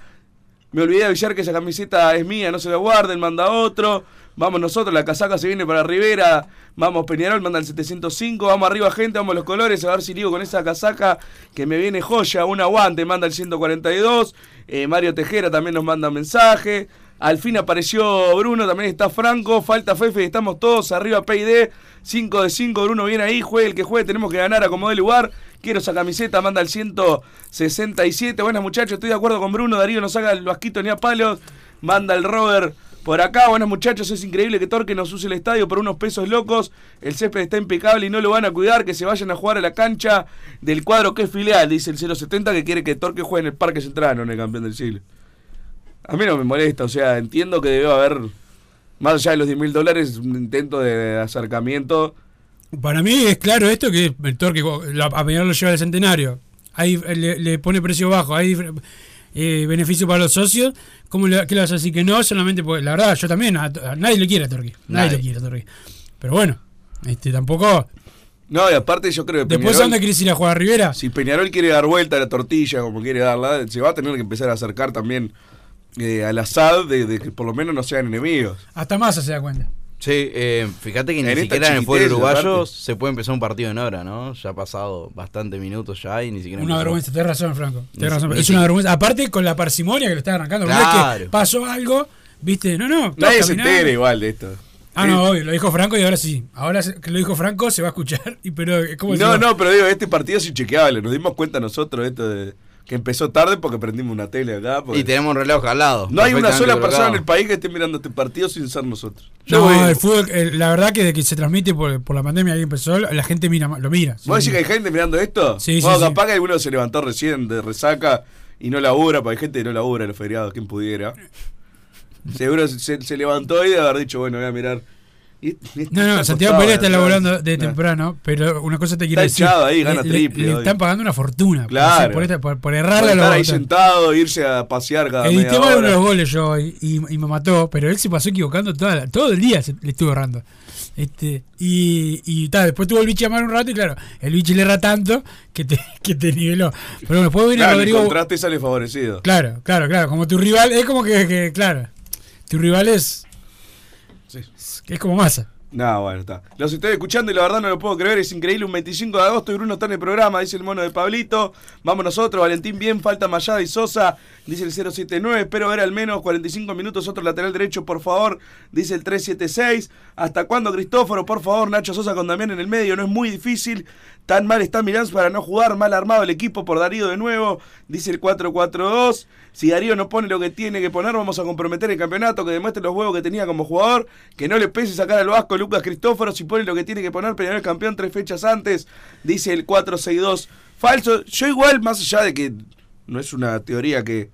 Me olvidé de avisar que esa camiseta es mía, no se la guarden, manda otro. Vamos nosotros, la casaca se viene para Rivera. Vamos Peñarol, manda el 705. Vamos arriba, gente, vamos los colores. A ver si digo con esa casaca que me viene joya. Un aguante, manda el 142. Eh, Mario Tejera también nos manda mensaje. Al fin apareció Bruno, también está Franco. Falta Fefe, estamos todos arriba PID. 5 de 5, Bruno viene ahí. Juegue el que juegue, tenemos que ganar a como de lugar. Quiero esa camiseta, manda el 167. Buenas muchachos, estoy de acuerdo con Bruno. Darío nos haga el vasquito ni a palos. Manda el Robert por acá. Buenas muchachos, es increíble que Torque nos use el estadio por unos pesos locos. El césped está impecable y no lo van a cuidar. Que se vayan a jugar a la cancha del cuadro que es filial, dice el 070 que quiere que Torque juegue en el Parque Central, no en el campeón del siglo. A mí no me molesta, o sea, entiendo que debe haber, más allá de los 10 mil dólares, un intento de acercamiento. Para mí es claro esto que el Torque la- a Peñarol lo lleva al centenario. Ahí le, le pone precio bajo. Ahí eh, beneficio para los socios, ¿cómo le, ¿qué le vas a decir que no? Solamente porque, la verdad, yo también, a, a nadie le quiere a Torqui. Nadie, Nadie. le quiere a Torqui. Pero bueno, este tampoco. No, y aparte yo creo que Después, ¿a dónde querés ir a jugar a Rivera? Si Peñarol quiere dar vuelta a la tortilla, como quiere darla, se va a tener que empezar a acercar también eh, al asad de, de que por lo menos no sean enemigos. Hasta Massa se da cuenta. Sí, eh, fíjate que ni En esta siquiera en el fútbol chiquitez, uruguayo se puede empezar un partido en hora, ¿no? Ya ha pasado bastantes minutos ya y ni siquiera Una empezó. vergüenza, tenés razón, Franco. Ni Tenés si- razón. ni Es una vergüenza. Aparte con la parsimonia que lo está arrancando. No es que Claro. pasó algo, viste, no, no. Nadie se entera igual de esto. Ah, no, obvio, lo dijo Franco y ahora sí. Ahora que lo dijo Franco se va a escuchar. Y pero, ¿cómo No, no, pero digo, este partido es inchequeable. Nos dimos cuenta nosotros esto de que empezó tarde porque prendimos una tele acá. porque- Y tenemos un reloj al lado. No hay una sola colocado. persona en el país que esté mirando este partido sin ser nosotros. No, voy- el fútbol, el- la verdad que de que se transmite por, por la pandemia ahí empezó, la gente mira, lo mira. ¿Vos Sí. decís que hay gente mirando esto? Sí, sí, Bueno, sí. capaz que alguno se levantó recién de resaca y no labura, porque hay gente que no labura en los feriados, quien pudiera. Seguro se, se levantó y de haber dicho, bueno, voy a mirar. Y- y No, no, Santiago Pereira está laborando de No. temprano, pero una cosa te quiero Está decir. echado ahí, gana le, triple Le, hoy. están pagando una fortuna. Claro. Por, esta- por, por errarle estar ahí sentado, irse a pasear cada media Edité mal uno de los goles yo y, y, me mató, pero él se pasó equivocando toda la- todo el día, se, le estuvo errando. Este, y, y tal, después tuvo el bicho a mano un rato y claro, el bicho le erra tanto que te, que te niveló. Pero bueno, después viene Claro, el Rodrigo. contraste sale favorecido. Claro, claro, claro. Como tu rival, es como que, que, claro, tu rival es. Es como masa. No, bueno, está. Los estoy escuchando y la verdad no lo puedo creer. Es increíble. Un 25 de agosto y Bruno está en el programa, dice el mono de Pablito. Vamos nosotros, Valentín bien, falta Mayada y Sosa, dice el 079. Espero ver al menos 45 minutos otro lateral derecho, por favor, dice el 376. ¿Hasta cuándo, Cristóforo? Por favor, Nacho Sosa con Damián en el medio. No es muy difícil. Tan mal está Milán para no jugar. Mal armado el equipo por Darío de nuevo, dice el 442. Si Darío no pone lo que tiene que poner, vamos a comprometer el campeonato, que demuestre los huevos que tenía como jugador, que no le pese sacar al Vasco Lucas Cristóforo, si pone lo que tiene que poner, pero el campeón tres fechas antes, dice el 462. Falso, yo igual, más allá de que no es una teoría que,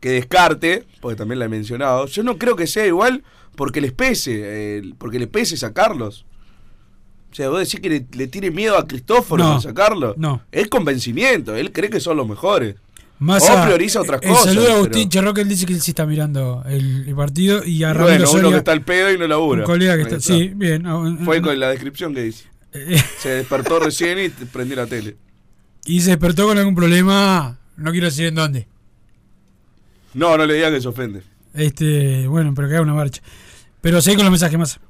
que descarte, porque también la he mencionado, yo no creo que sea igual porque les pese, eh, porque le pese sacarlos. O sea, vos decís que le, le tiene miedo a Cristóforo No, por sacarlo. no. Es convencimiento, él cree que son los mejores. Massa, o prioriza otras el cosas. saludo a pero- Agustín Charroque, él dice que él sí está mirando el, el partido. Y a Ramiro bueno, uno Soria, que está al pedo y no labura. Un colega que está. Sí, bien. ah, Fue con la descripción que dice. Se despertó recién y prendió la tele. Y se despertó con algún problema. No quiero decir en dónde. No, no le digas que se ofende. Este, bueno, pero que haga una marcha. Pero seguí con los mensajes más.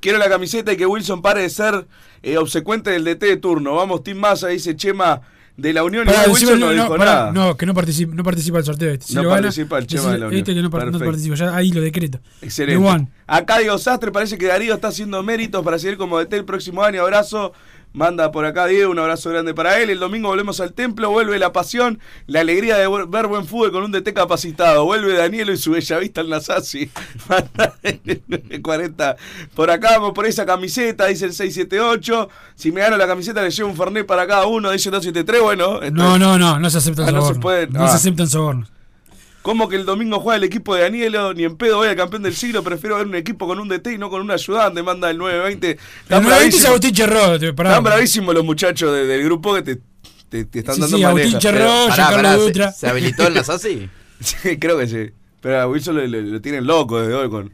Quiero la camiseta y que Wilson pare de ser eh, obsecuente del DT de turno. Vamos, Team Massa, dice Chema de la Unión. Pará, y Wilson no, dijo pará, nada. no, que no participa, no participa del sorteo este. Si No lo gana, participa el Chema de la Unión. Este que no, no participa, ya ahí lo decreto. Excelente. Acá Diego Sastre parece que Darío está haciendo méritos para seguir como DT el próximo año. Abrazo. Manda por acá Diego, un abrazo grande para él. El domingo volvemos al templo, vuelve la pasión, la alegría de ver buen fútbol con un DT capacitado. Vuelve Danielo y su bella vista al Nasasi. Manda el 40. Por acá vamos por esa camiseta, dice el 678. Si me gano la camiseta le llevo un Fernet para cada uno, dice el 273. Bueno, No, no, no, no se aceptan Ah, no se sobornos. No ah. se aceptan sobornos. ¿Cómo que el domingo juega el equipo de Danielo? Ni en pedo voy al campeón del siglo. Prefiero ver un equipo con un DT y no con un ayudante. Manda el 920. El Están 920 es Agustín Cherró. Están bravísimos los muchachos de- del grupo que te, te, te están Sí, dando sí. Agustín Cherró, Giancarlo pará, ¿se- Dutra. ¿se habilitó el Nasasi? Sí, creo que sí. Pero a Wilson lo, lo- lo tienen loco desde hoy con...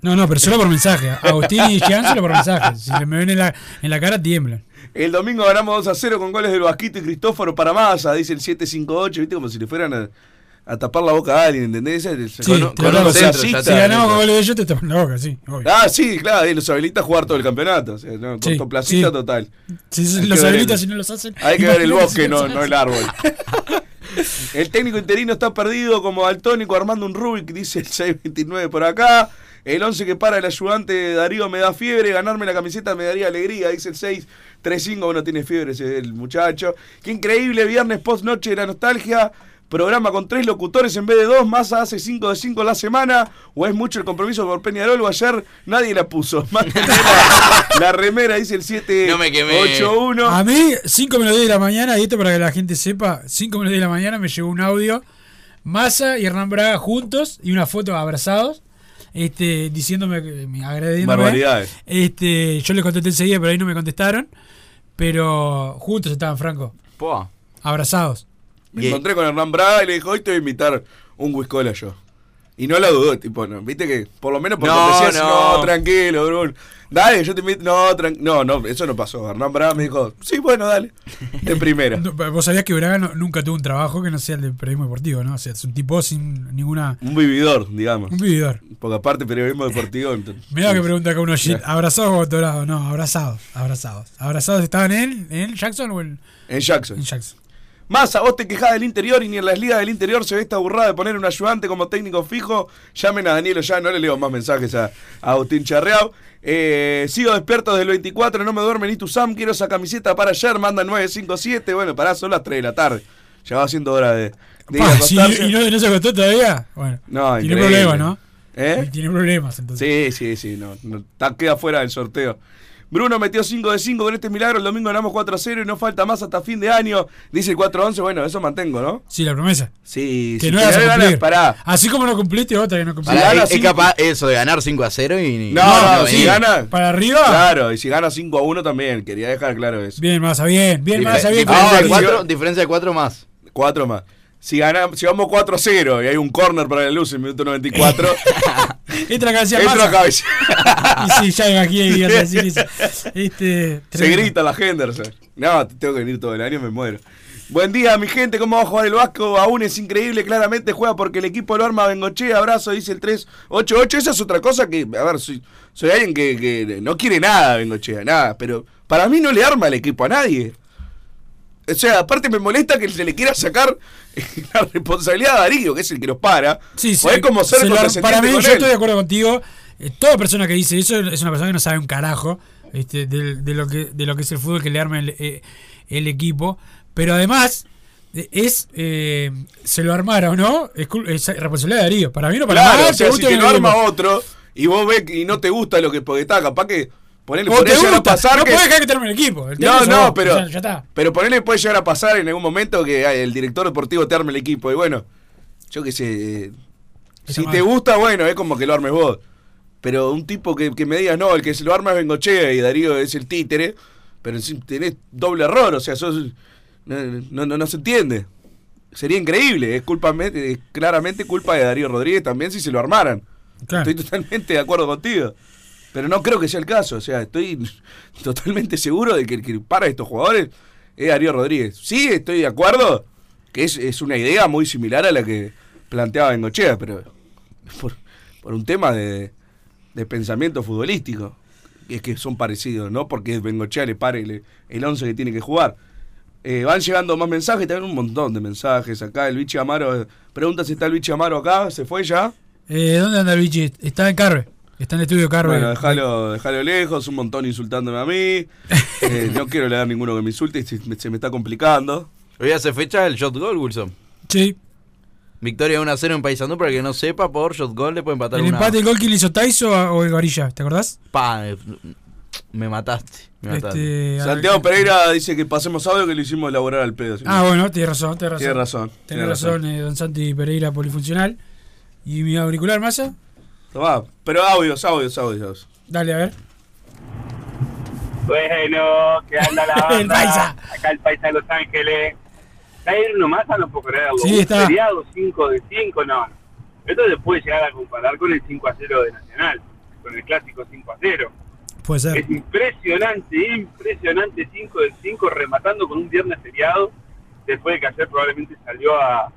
No, no, pero solo por mensaje. Agustín y Jean solo por mensaje. Si me ven en la, en la cara, tiemblan. El domingo ganamos 2 a 0 con goles del Vasquito y Cristóforo para Massa, dice el 758, viste como si le fueran a, a tapar la boca a alguien, ¿entendés? Sí, con- con lo un tapo, centro, si, ya si está. ganamos con goles de ellos, te tapan la boca, sí. obvio. Ah, sí, claro, y los habilita a jugar todo el campeonato. O sea, no, Sí, cortoplacista sí. total. Hay los el- si no los hacen. Hay que ver el bosque, no, no el árbol. El técnico interino está perdido como daltónico armando un Rubik, dice el 629 por acá. El 11 que para el ayudante Darío me da fiebre, ganarme la camiseta me daría alegría, dice el 635, bueno, tiene fiebre ese el muchacho. Qué increíble, viernes post noche de la nostalgia. Programa con tres locutores en vez de dos, Massa hace 5 de 5 la semana, o es mucho el compromiso por Peñarol, o ayer nadie la puso. La, la remera, dice el 781. A mí, 5 menos 10 de la mañana, y esto para que la gente sepa, 5 menos 10 de la mañana me llegó un audio, Massa y Hernán Braga juntos, y una foto abrazados, este, diciéndome, que- me- agradeciéndome. Barbaridades. Este, yo les contesté enseguida, pero ahí no me contestaron, pero juntos estaban, Franco, Poa. abrazados. Me encontré con Hernán Braga y le dijo, hoy te voy a invitar un whiskola yo. Y no la dudó, tipo, no, viste que por lo menos por No, cortesía, no. no, tranquilo, Bruno. Dale, yo te invito. No, tran- no, no, eso no pasó. Hernán Braga me dijo, sí, bueno, dale. De primera. Vos sabías que Braga no- nunca tuvo un trabajo que no sea el de periodismo deportivo, ¿no? O sea, es un tipo sin ninguna. Un vividor, digamos. Un vividor. Porque aparte periodismo deportivo. entonces- Mirá que pregunta acá uno. ¿abrazados o atorados? No, abrazados, abrazados. ¿Abrazados estaban en, en Jackson o en, En Jackson. en Jackson? Más, a vos te quejás del interior y ni en las ligas del interior se ve esta burrada de poner un ayudante como técnico fijo. Llamen a Danielo ya, no le leo más mensajes a, a Agustín Charreau. Eh, sigo despierto desde el 24, no me duerme ni tu Sam, quiero esa camiseta para ayer, manda 957. Bueno, pará, son las 3 de la tarde. Ya va siendo hora de, de ir a. ¿Y no, no se acostó todavía? Bueno, No, tiene problemas, ¿no? ¿Eh? Tiene problemas, entonces. Sí, sí, sí, no, no, queda fuera del sorteo. Bruno metió 5 de 5 con este milagro, el domingo ganamos 4 a 0 y no falta más hasta fin de año. Dice el 4 a 11, bueno, eso mantengo, ¿no? Sí, la promesa. Sí, Que si no te ibas a ganas, cumplir. pará. Así como no cumpliste, otra que no cumpliste. Pará, es, es capaz eso de ganar 5 a 0 y. No, no, si venir. gana. ¿Para arriba? Claro, y si gana 5 a 1 también, quería dejar claro eso. Bien, Massa, bien, bien, Massa, bien. diferencia, Ah, de sí, cuatro, sí. diferencia de 4 más. 4 más. Si, gana, si vamos 4 a 0 y hay un corner para la luz en el minuto 94, Entra cabeza entra Massa. a cabeza. Y sí, ya imaginé que a decir eso. Este, Se grita la Henderson. No, te tengo que venir todo el año, me muero. Buen día, mi gente. ¿Cómo va a jugar el Vasco? Aún es increíble. Claramente juega porque el equipo lo arma Bengoche. Abrazo, dice el 388. Esa es otra cosa que, a ver, soy, soy alguien que, que no quiere nada Bengochea, nada. Pero para mí no le arma el equipo a nadie. O sea, aparte me molesta que se le quiera sacar la responsabilidad a Darío, que es el que los para. Sí, sí. O es como ser Se lo- Para mí, con yo él. estoy de acuerdo contigo. Eh, toda persona que dice eso es una persona que no sabe un carajo este, de, de lo que, de lo que es el fútbol que le arma el, eh, el equipo. Pero además, eh, es eh, se lo armara o no, es, responsabilidad de Darío. Para mí no para Claro, nada. o sea, si te lo arma otro y vos ves y no te gusta lo que porque está, capaz que ponele puede llegar a pasar no que podés dejar que te arme el equipo. El No, no, vos, pero ya, ya está. pero ponele puede llegar a pasar en algún momento que el director deportivo te arme el equipo y bueno, yo qué sé, eh, si mal. te gusta, bueno, es como que lo armes vos. Pero un tipo que, que me digas, no, el que se lo arma es Bengochea y Darío es el títere, pero tenés doble error, o sea, sos, no, no, no, no se entiende. Sería increíble, es culpa, es claramente culpa de Darío Rodríguez también si se lo armaran. Claro. Estoy totalmente de acuerdo contigo. Pero no creo que sea el caso. O sea, estoy totalmente seguro de que el que para estos jugadores es Darío Rodríguez. Sí, estoy de acuerdo que es, es una idea muy similar a la que planteaba Bengochea, pero por, por un tema de, de pensamiento futbolístico. Es que son parecidos, ¿no? Porque Bengochea le pare el, el 11 que tiene que jugar. Eh, van llegando más mensajes, también un montón de mensajes acá. El Bichi Amaro eh, pregunta si está el Bichi Amaro acá, ¿se fue ya? Eh, ¿Dónde anda el bichi? Está en Carve. Está en el estudio Carve. Bueno, déjalo, déjalo lejos, un montón insultándome a mí. Eh, no quiero leer ninguno que me insulte, se me, se me está complicando. Hoy hace fecha el shot goal, Wilson. Sí. Victoria 1 a 0 en Paysandú, para el que no sepa, por shot goal le pueden empatar ¿El una. empate, el gol que le hizo Taiso o el Varilla? ¿Te acordás? Pa, eh, me mataste. Me mataste. Este, Santiago Pereira dice que pasemos audio que lo hicimos elaborar al pedo. si Ah, no. bueno, tienes razón, tienes razón. Tiene razón, Tienes tiene razón, eh, don Santi Pereira polifuncional. ¿Y mi auricular, Massa? Tomá, pero audios, audios, audios. Dale, a ver. Bueno, que anda la banda. El paisa. Acá el paisa de Los Ángeles. Está ahí nomás, no puedo creerlo. Sí, Un está. feriado 5 de 5, no. Esto se puede llegar a comparar con el 5 a 0 de Nacional, con el clásico 5 a 0. Puede ser. Es impresionante, impresionante 5 de 5, rematando con un viernes feriado, después de que ayer probablemente salió a,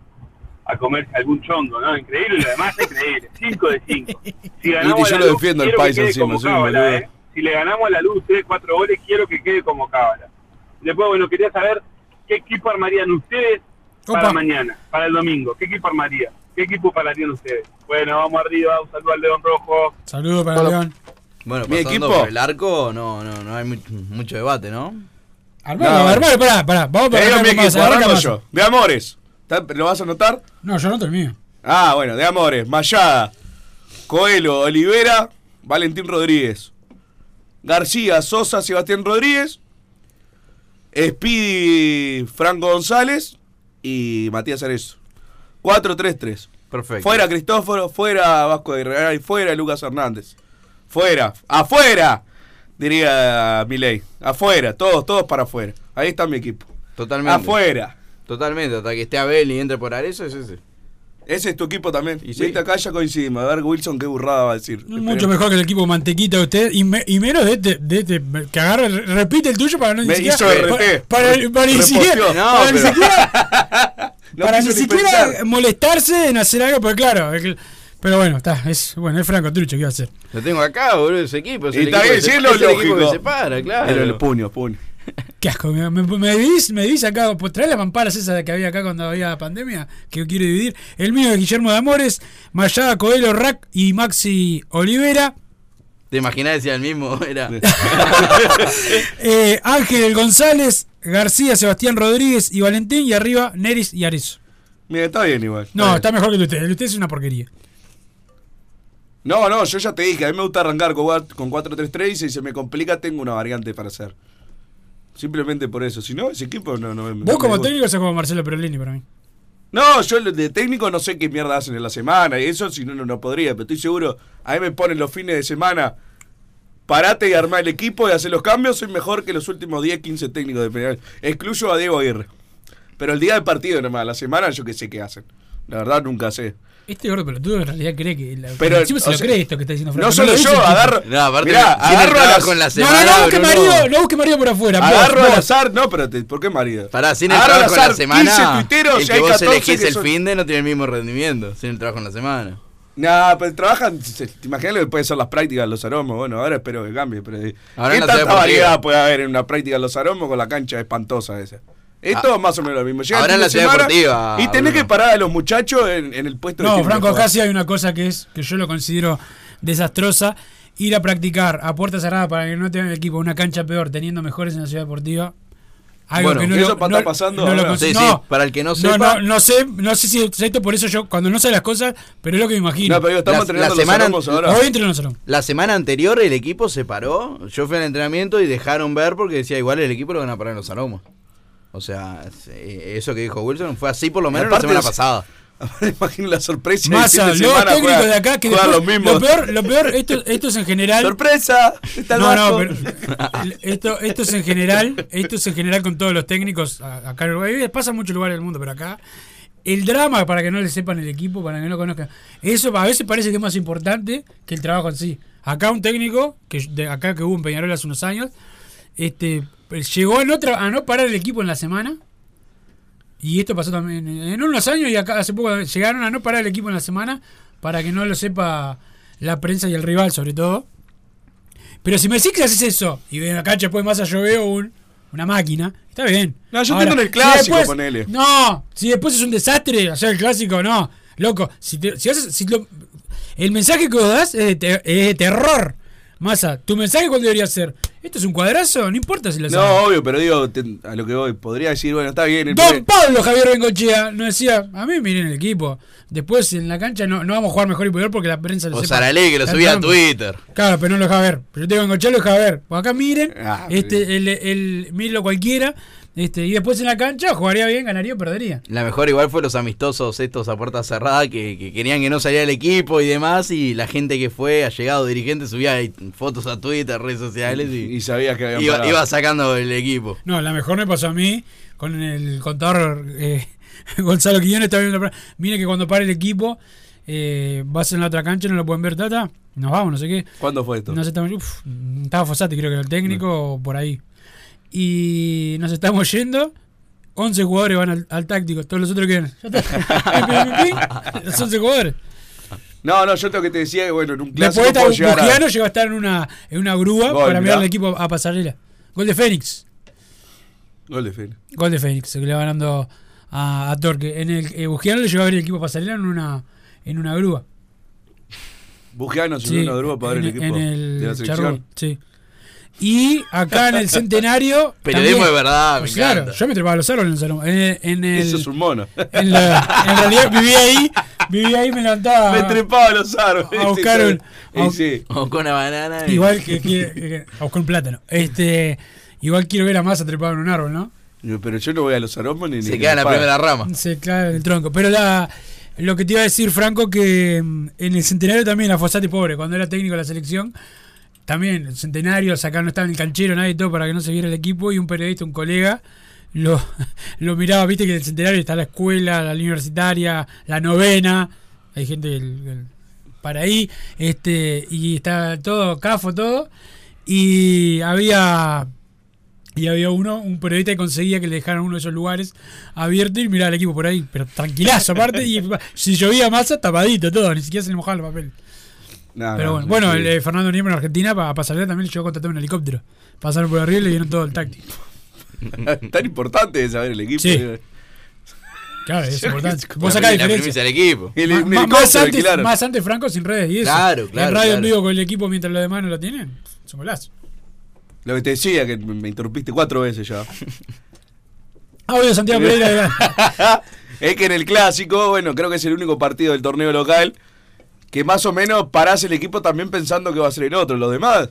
a comerse algún chongo, ¿no? Increíble, y además increíble, 5 de 5. Si ganamos yo a la lo defiendo al quiero que paisa quede encima, cábala. ¿eh? Si le ganamos a la luz 3, 4 goles, quiero que quede como cábala. Después, bueno, quería saber qué equipo armarían ustedes para mañana, para el domingo. ¿Qué equipo armaría? ¿Qué equipo pararían ustedes? Bueno, vamos arriba, un saludo al León Rojo. Saludos para León. Bueno, Mi equipo. por el arco, no, no, no hay mucho, mucho debate, ¿no? Armalo, No. armalo, pará, pará. Vamos para arranca equipo, yo. De Amores. ¿Está- ¿Lo vas a anotar? No, yo no termino. Ah, bueno, de Amores. Mayada, Coelho, Olivera, Valentín Rodríguez. García, Sosa, Sebastián Rodríguez. Speedy, Franco González. Y Matías Arezo. 4-3-3. Perfecto. Fuera Cristóforo, fuera Vasco de Real, fuera Lucas Hernández. Fuera, afuera, diría Milei. Afuera, todos, todos para afuera. Ahí está mi equipo. Totalmente. Afuera. Totalmente hasta que esté Abel y entre por Arezo, es ese. Ese es tu equipo también. Y sí. Viste, acá ya coincidimos. A ver, Wilson, qué burrada va a decir. Mucho mejor que el equipo mantequita de usted y, me- y menos de este, de este que agarra, repite el tuyo para no ni Me siquiera, hizo RT. para, para, para ni siquiera, No, para ni pero- siquiera, No para quiso ni ni siquiera pensar. molestarse en hacer algo, porque claro, el- pero bueno, está, es bueno, es Franco Trucho, ¿qué va a hacer? Lo tengo acá, boludo, ese equipo. Es Y el está bien, sí, es lo es el equipo lógico. que se para, claro. Pero el puño, puño. Qué asco, me, me, me divís, me divís acá, pues trae las mamparas esas que había acá cuando había pandemia, que yo quiero dividir. El mío es Guillermo de Amores, Mayada, Coelho, Rack y Maxi Olivera. ¿Te imaginás decía el mismo? Era. Eh, Ángel González, García, Sebastián Rodríguez y Valentín, y arriba Neris y Arezo. Mira, está bien igual. No, está mejor que el de usted. El de usted es una porquería. No, no, yo ya te dije, a mí me gusta arrancar con 4-3-3 y si se me complica tengo una variante para hacer. Simplemente por eso. Si no, ese equipo no, no, Vos como técnico sos como Marcelo Perolini para mí. No, yo de técnico no sé qué mierda hacen en la semana y eso si no, no, no podría, pero estoy seguro, a mí me ponen los fines de semana, parate y armar el equipo y hacer los cambios, soy mejor que los últimos 10, 15 técnicos de Peñarol. Excluyo a Diego Aguirre. Pero el día del partido nomás, la semana yo que sé qué hacen. La verdad nunca sé. Este gordo pelotudo en realidad cree que. La, Pero, encima se lo sea, cree esto que está diciendo Franco. no solo yo, agarro- No, aparte, Mirá, sin el agarro a trabajo las- en la No, semana. no, no busque marido, no busque marido por afuera. vos, Agarro al vos. azar, no, pero te- ¿por qué marido? Pará, sin el Agarro al trabajo en la azar semana. 15 tuiteros el y que hay vos 14 elegís que el son- fin de no tiene el mismo rendimiento. Sin el trabajo en la semana. Nah, pero trabajan, te imaginas lo que pueden ser las prácticas de los aromos. Bueno, ahora espero que cambie. Pero, Ahora ¿Qué tanta variedad puede haber en una práctica de los aromos con la cancha espantosa esa? Esto Ah. es más o menos lo mismo. Llega Ahora en la de ciudad deportiva, Y tenés Bruno. que parar a los muchachos en, en el puesto de No, tienen que Franco, acá sí hay una cosa que es que yo lo considero desastrosa. Ir a practicar a puerta cerrada para que no tengan el equipo una cancha peor, teniendo mejores en la ciudad deportiva. Algo Bueno, que no eso lo, no- pasando no lo Sí, no, sí, para el que no no, sepa. no, no sé, no sé si es esto, por eso yo, cuando no sé las cosas, pero es lo que me imagino. No, pero digo, estamos La- entrenando la los semana- aromos ahora. Hoy entrenó nosotros. La semana anterior el equipo se paró. Yo fui al entrenamiento y dejaron ver porque decía igual el equipo lo van a parar en los aromas. O sea, eso que dijo Wilson fue así por lo menos la semana los- pasada. Ahora imagino la sorpresa. de los semana técnicos de acá que después- los lo peor, lo peor, esto, esto es en general. ¡Sorpresa! Está No, no, pero esto, esto es en general, esto es en general con todos los técnicos acá en Uruguay. Pasa en muchos lugares del mundo, pero acá el drama para que no le sepan el equipo, para que no lo conozcan, eso a veces parece que es más importante que el trabajo en sí. Acá un técnico que de acá que hubo en Peñarol hace unos años, este llegó a no, tra- a no parar el equipo en la semana. Y esto pasó también en unos años y acá hace poco llegaron a no parar el equipo en la semana para que no lo sepa la prensa y el rival sobre todo. Pero si me decís que haces eso y en la cancha después más yo veo un, una máquina, está bien. No, yo Ahora, entiendo en el si clásico, después- ponele. No, si después es un desastre hacer el clásico, no. Loco, si, te- si haces. Si lo- el mensaje que vos das es de, te- es de terror. Masa, tu mensaje cuál debería ser. ¿Esto es un cuadrazo? No importa si lo No, sabes. obvio, pero digo, te- a lo que voy, podría decir, bueno, está bien. el Don Pablo Javier Bengochea nos decía, a mí miren el equipo. Después en la cancha no, no vamos a jugar mejor y peor porque la prensa lo O sepa. Saralé que lo subía a Twitter. Claro, pero no lo deja ver. Pero yo te digo, Bengochea lo deja ver. Pues acá miren, Ah, este, el, el, mírenlo cualquiera. Este, y después en la cancha jugaría bien, ganaría o perdería. La mejor igual fue los amistosos estos a puerta cerrada que, que querían que no saliera el equipo y demás y la gente que fue, ha llegado dirigente, subía fotos a Twitter, redes sociales y, Y sabías que habían iba, sacando el equipo. No, la mejor me pasó a mí con el contador eh, Gonzalo Quiñones. Está viendo la- Mire que cuando pare el equipo, eh, vas en la otra cancha, no lo pueden ver, tata. Nos vamos, no sé qué. ¿Cuándo fue esto? Nos estamos, uf, estaba Fossati, creo que era el técnico, o por ahí. Y nos estamos yendo. 11 jugadores van al, al táctico, todos los otros quedan. Los 11 jugadores. No, no, yo tengo que te decía que, bueno, en un Después clásico está puedo llegar a... Bugiano, llegó a estar en una, en una grúa Gol, para mirar al equipo a pasarela. Gol de Fénix. Gol de Fénix. Gol de Fénix, que le va ganando a, a Torque. En el eh, Bugiano le llegó a ver el equipo pasarela en una, en una grúa. Bugiano subió Sí, una grúa para ver el en- equipo en el de la selección. sí. Y acá en el centenario. Periodismo también- de verdad, me Pues claro, encanta. yo me trepaba a los árboles en el salón. En, en el, Eso es un mono. en, la- en realidad viví ahí, viví ahí, me levantaba. Me trepaba a los árboles. a buscar un- a- sí. Con una banana. y- Igual que, que- que- a buscar un plátano. Este, igual quiero ver a Massa trepado en un árbol, ¿no? Pero yo no voy a los aromos ni Se ni queda en la para. primera rama. Sí, claro, en el tronco. Pero la, lo que te iba a decir, Franco, que mm, en el centenario también, la Fossati pobre, cuando era técnico de la selección, también el centenario, acá no estaba en el canchero nadie todo para que no se viera el equipo, y un periodista, un colega, lo, lo miraba, viste que en el centenario está la escuela, la universitaria, la novena, hay gente del- para ahí, este, y está todo, cafo, todo, y había y había uno, un periodista que conseguía que le dejaran uno de esos lugares abierto y miraba al equipo por ahí, pero tranquilazo aparte, y si llovía masa, tapadito todo, ni siquiera se le mojaba el papel. No, pero no, bueno, bueno el, eh, Fernando Niembro en Argentina, para pasar también le llegó a contratar un helicóptero. Pasaron por arriba y le dieron todo el táctico. Tan importante es saber el equipo. Sí. Claro, es importante. Vos sacás diferencia. del equipo. El- ma- helicóptero más, antes, más antes Franco sin redes y eso. Claro, claro, En radio en claro. vivo con el equipo mientras los demás no lo tienen. Es un golazo. Lo que te decía, que me interrumpiste cuatro veces ya. Audio Santiago Pereira. es que en el clásico, bueno, creo que es el único partido del torneo local que más o menos parás el equipo también pensando que va a ser el otro. Los demás,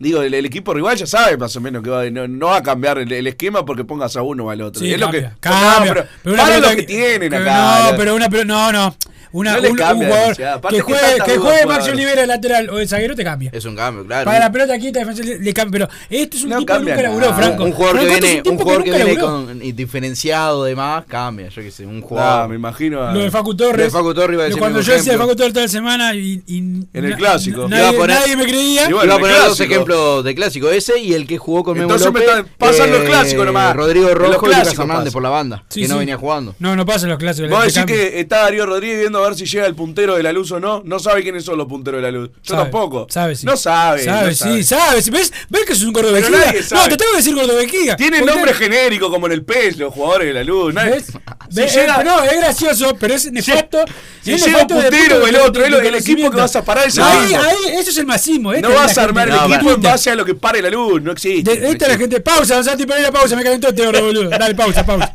digo, el, el equipo rival ya sabe más o menos que va, no, no va a cambiar el, el esquema porque pongas a uno o al otro. Sí, es lo que, cambia. No, pero, para pelota lo que tienen acá. No, pero una pero no, no. Una, No un, un cambia jugador demasiado. Aparte que que juegue, que juegue haber. Olivera de lateral o de zaguero te cambia. Es un cambio, claro. Para la pelota aquí te defensa le cambia. Pero este es un No tipo que nunca laburó. Franco. Un jugador que Franco, este es viene, tipo un jugador que nunca viene con y diferenciado de más, cambia, yo qué sé, un Ah, jugador. me imagino. a- Lo de Facu Lo Torres. de Facu Torres iba a decir cuando yo decía. Facu Torres toda la semana y, y En el clásico. Nadie, Iba a poner- nadie me creía. Y bueno, Iba a poner dos ejemplos de clásico, ese y el que jugó con Memo López, pasan los clásicos nomás. Rodrigo Rojo y Lucas clásicos Hernández por la banda, que no venía jugando. No, no pasan los clásicos. Vos decís que está Darío Rodríguez viendo a ver si llega el puntero de la luz o no. No sabe quiénes son los punteros de la luz. Yo Sabe, tampoco. Sabe, sí. No sabe. Sabe, no sí, sabe. ¿Ves? ¿Ves que es un gordo No, te tengo que decir gordo. Tiene nombre genérico como en el PES, los jugadores de la luz. Nadie- ¿Ves? Si ¿Ves? llega- Eh, no, es gracioso, pero es nefasto. si es llega puntero o el otro, de es lo- el conocimiento. equipo que vas a parar es el ahí, ahí, eso es el masismo. esta No la vas a armar el equipo en base a lo que pare la luz. No existe. No esta es la gente. Pausa, Santi Pereira, pausa. Me calentó este gordo, boludo. Dale, pausa, pausa.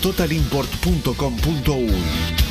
www.totalimport.com.uy.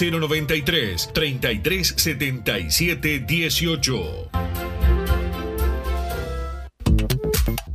093 3377 18.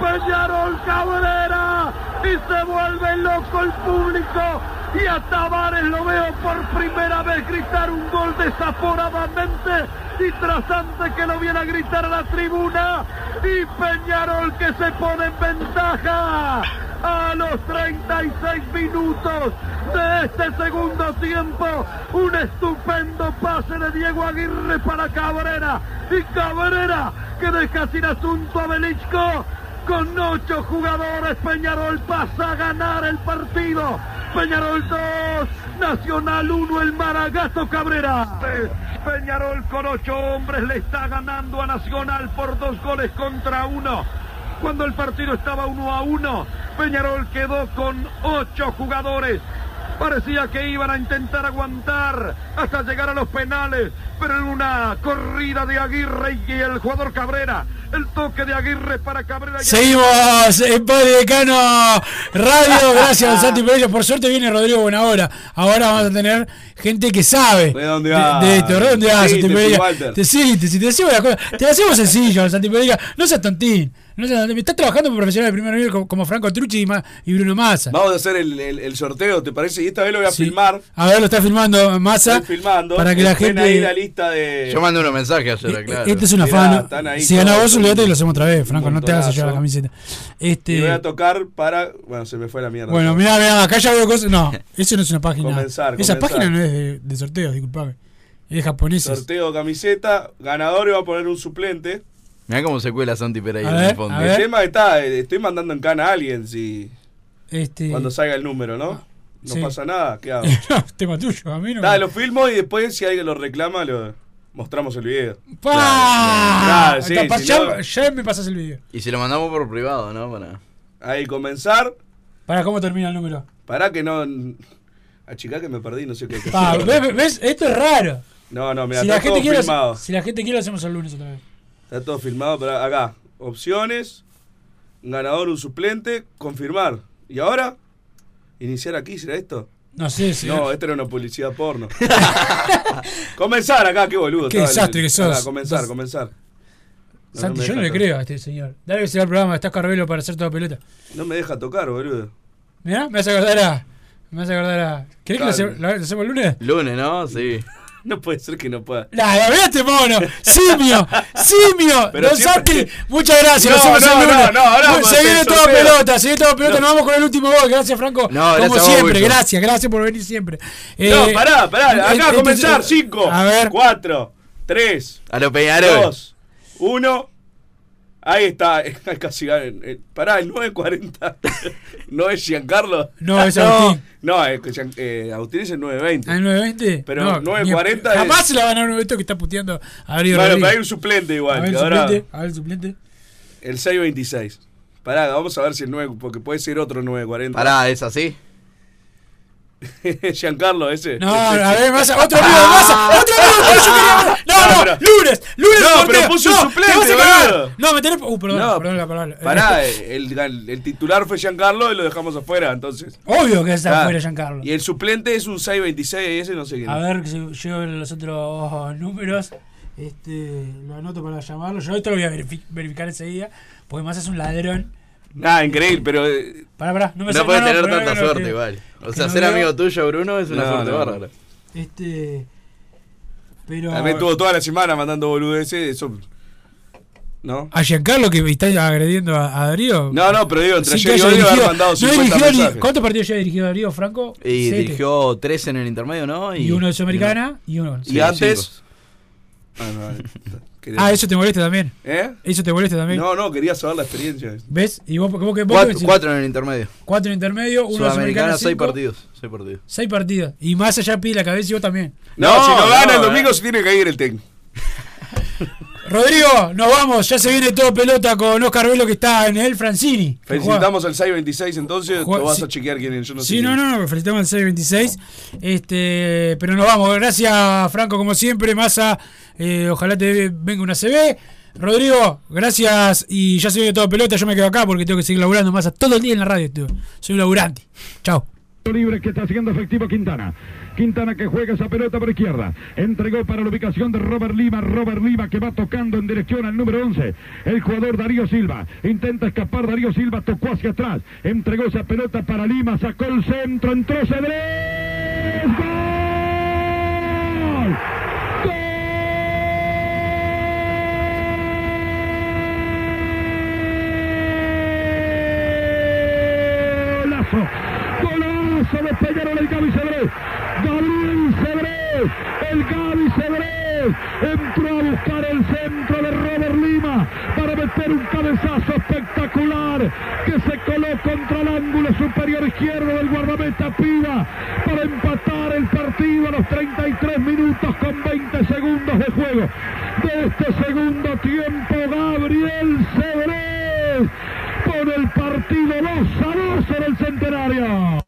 Peñarol Cabrera y se vuelve loco el público y a Tavares lo veo por primera vez gritar un gol desaforadamente y tras antes que lo viene a gritar a la tribuna y Peñarol que se pone en ventaja a los 36 minutos de este segundo tiempo. Un estupendo pase de Diego Aguirre para Cabrera. Y Cabrera que deja sin asunto a Belichko. Con ocho jugadores, Peñarol pasa a ganar el partido. Peñarol 2, Nacional 1, el Maragato Cabrera. Peñarol con ocho hombres le está ganando a Nacional por dos goles contra uno. Cuando el partido estaba uno a uno, Peñarol quedó con ocho jugadores. Parecía que iban a intentar aguantar hasta llegar a los penales, pero en una corrida de Aguirre y el jugador Cabrera, el toque de Aguirre para Cabrera. Seguimos en Padre Decano Radio. Gracias, Santi Pereira. Por suerte viene Rodrigo Buenahora. Ahora vamos a tener gente que sabe ¿De dónde de, va? de esto. ¿De dónde va, Sí, Santi te Pereira? Te, sí, te, te decimos las cosas. Te lo hacemos sencillo, Santi Pereira. No seas tontín. No seas tontín. Estás trabajando como profesional de primer nivel como, como Franco Trucci y, Ma- y Bruno Massa. Vamos a hacer el, el- el sorteo, ¿te parece? Y esta vez lo voy a Sí. filmar. A ver, lo está filmando Massa. Estoy filmando. Para que la gente. ahí la lista de. Yo mandé unos mensajes ayer, claro. Este es un Mirá, afán. Si ganás vos, olvídate y lo hacemos otra vez, Franco. No te hagas llevar la camiseta. Este. Y voy a tocar para. Bueno, se me fue la mierda. Bueno, mira, mira, acá ya veo cosas. No, eso no es una página. Comenzar, Esa comenzar. página no es de, de sorteos, disculpame. Es de japoneses. Sorteo camiseta. Ganador y va a poner un suplente. Mirá cómo se cuela Santi Pereira en el fondo. El tema está, eh, estoy mandando en cana a alguien si Este. cuando salga el número, ¿no? No sí. pasa nada, ¿qué hago? no, tema tuyo, a mí no. Nada, lo filmo y después si alguien lo reclama lo mostramos el video. ¡Pah! Claro, sí, Capaz si ya, no- ya me pasas el video. Y si lo mandamos por privado, ¿no? Para... Ahí comenzar. Para cómo termina el número. Para que no. Achicá que me perdí, no sé qué. hacer. ¿ves, ves? Esto es raro. No, no, mira, Si está la, gente todo quiere, filmado. si la gente quiere, lo hacemos el lunes otra vez. Está todo filmado, pero acá. Opciones. Un ganador, un suplente. Confirmar. ¿Y ahora? ¿Iniciar aquí? ¿Será esto? No sé si. No, esto era una publicidad porno. comenzar acá, qué boludo. Qué desastre que sos. acá, comenzar, comenzar. No, Santi, yo no le creo a este señor. Dale que se va al programa, estás Carvelo para hacer toda pelota. No me deja tocar, boludo. Mirá, me vas a acordar a. Me vas a acordar a. ¿Querés que lo hacemos el lunes? Lunes, ¿no? Sí. No puede ser que no pueda. La mirá este mono, simio, simio, Pero Don siempre- Santi, muchas gracias, No, nos vemos no, no, no, ahora se viene toda sorteo. pelota, se viene toda pelota, nos vamos con el último gol, gracias Franco, No, como gracias a vos, siempre, gracias, gracias por venir siempre. Eh, no, pará, pará. Acá, eh, comenzar. 5, A ver, 4, 3, A lo Peñarol. 2, 1. Ahí está. Casi, eh, pará, el 940. ¿No es Giancarlo? No, es Agustín. No, es eh, Agustín es el 920. ¿al 920? Pero no, 940 ni- Jamás es- se la van a un evento que está puteando a Bueno, pero hay Rodríguez. un suplente igual. A ver que el ahora, suplente, a ver el suplente. el 626. Pará, vamos a ver si el 9, porque puede ser otro 940. Pará, ¿es así? Giancarlo, ese. No, Ese. a ver, Massa, otro amigo de Massa, otro amigo, yo quería- No, No, no, lunes, lunes No, sorteo. pero puso un No, suplente, te vas a. No, me tenés. Uh, perdón, No, perdón la palabra. Pará, el, el- el titular fue Giancarlo y lo dejamos afuera, entonces. Obvio que está Ah, afuera Giancarlo. Y el suplente es un 626, ese no sé quién. A ver que se- yo los otros números. Este, lo anoto para llamarlo. Yo esto lo voy a verifi- verificar enseguida. Porque más es un ladrón. Nada, increíble, pero. eh, Pará, pará, no me No puedes tener tanta no, no, suerte igual. O sea, no ser veo- amigo tuyo, Bruno, es una No, suerte no. bárbara. Este. Pero. También estuvo toda la semana mandando boludeces, eso. ¿No? A Giancarlo que está agrediendo a, a Darío. No, no, pero digo, entre ayer y hoy haber mandado no 50 dirigió ni- mensajes. ¿Cuántos partidos ya ha dirigido Darío Franco? Y Siete. dirigió tres en el intermedio, ¿no? Y uno de Sudamericana y uno. Y antes. Ah, no, eh, quería- Ah, eso te molesta también. ¿Eh? Eso te molesta también. No, no, quería saber la experiencia. ¿Ves? Y vos, ¿cómo que vos Cuatro, decís? cuatro en el intermedio. Cuatro en intermedio, uno Sudamericana, seis cinco. partidos. Seis partidos. Seis partidos. Y más allá pide la cabeza y vos también. No, si no gana el no, domingo eh. se tiene que ir el técnico. Rodrigo, nos vamos. Ya se viene todo pelota con Oscar Velo que está en el Francini. Felicitamos al 626 entonces, Juega- lo vas sí. a chequear quién es. Yo no sé Sí, quién no, no, no, felicitamos al 626. Este, pero nos vamos. Gracias, Franco, como siempre. Massa, eh, ojalá te venga una CB. Rodrigo, gracias. Y ya se viene todo pelota. Yo me quedo acá porque tengo que seguir laburando Massa todo el día en la radio. tío. Soy un laburante. Chao. Libre que está haciendo efectivo Quintana. Quintana que juega esa pelota por izquierda. Entregó para la ubicación de Robert Lima. Robert Lima que va tocando en dirección al número 11. El jugador Darío Silva. Intenta escapar Darío Silva. Tocó hacia atrás. Entregó esa pelota para Lima. Sacó el centro. Entró Cedrés. ¡Gol! golazo de Peñarol el Gaby Cedrés, Gabriel Cedrés, el Gaby Cedrés, entró a buscar el centro de Robert Lima para meter un cabezazo espectacular que se coló contra el ángulo superior izquierdo del guardameta Piva para empatar el partido a los 33 minutos con 20 segundos de juego. De este segundo tiempo, Gabriel Cedrés pone el partido 2 a 2 en el centenario.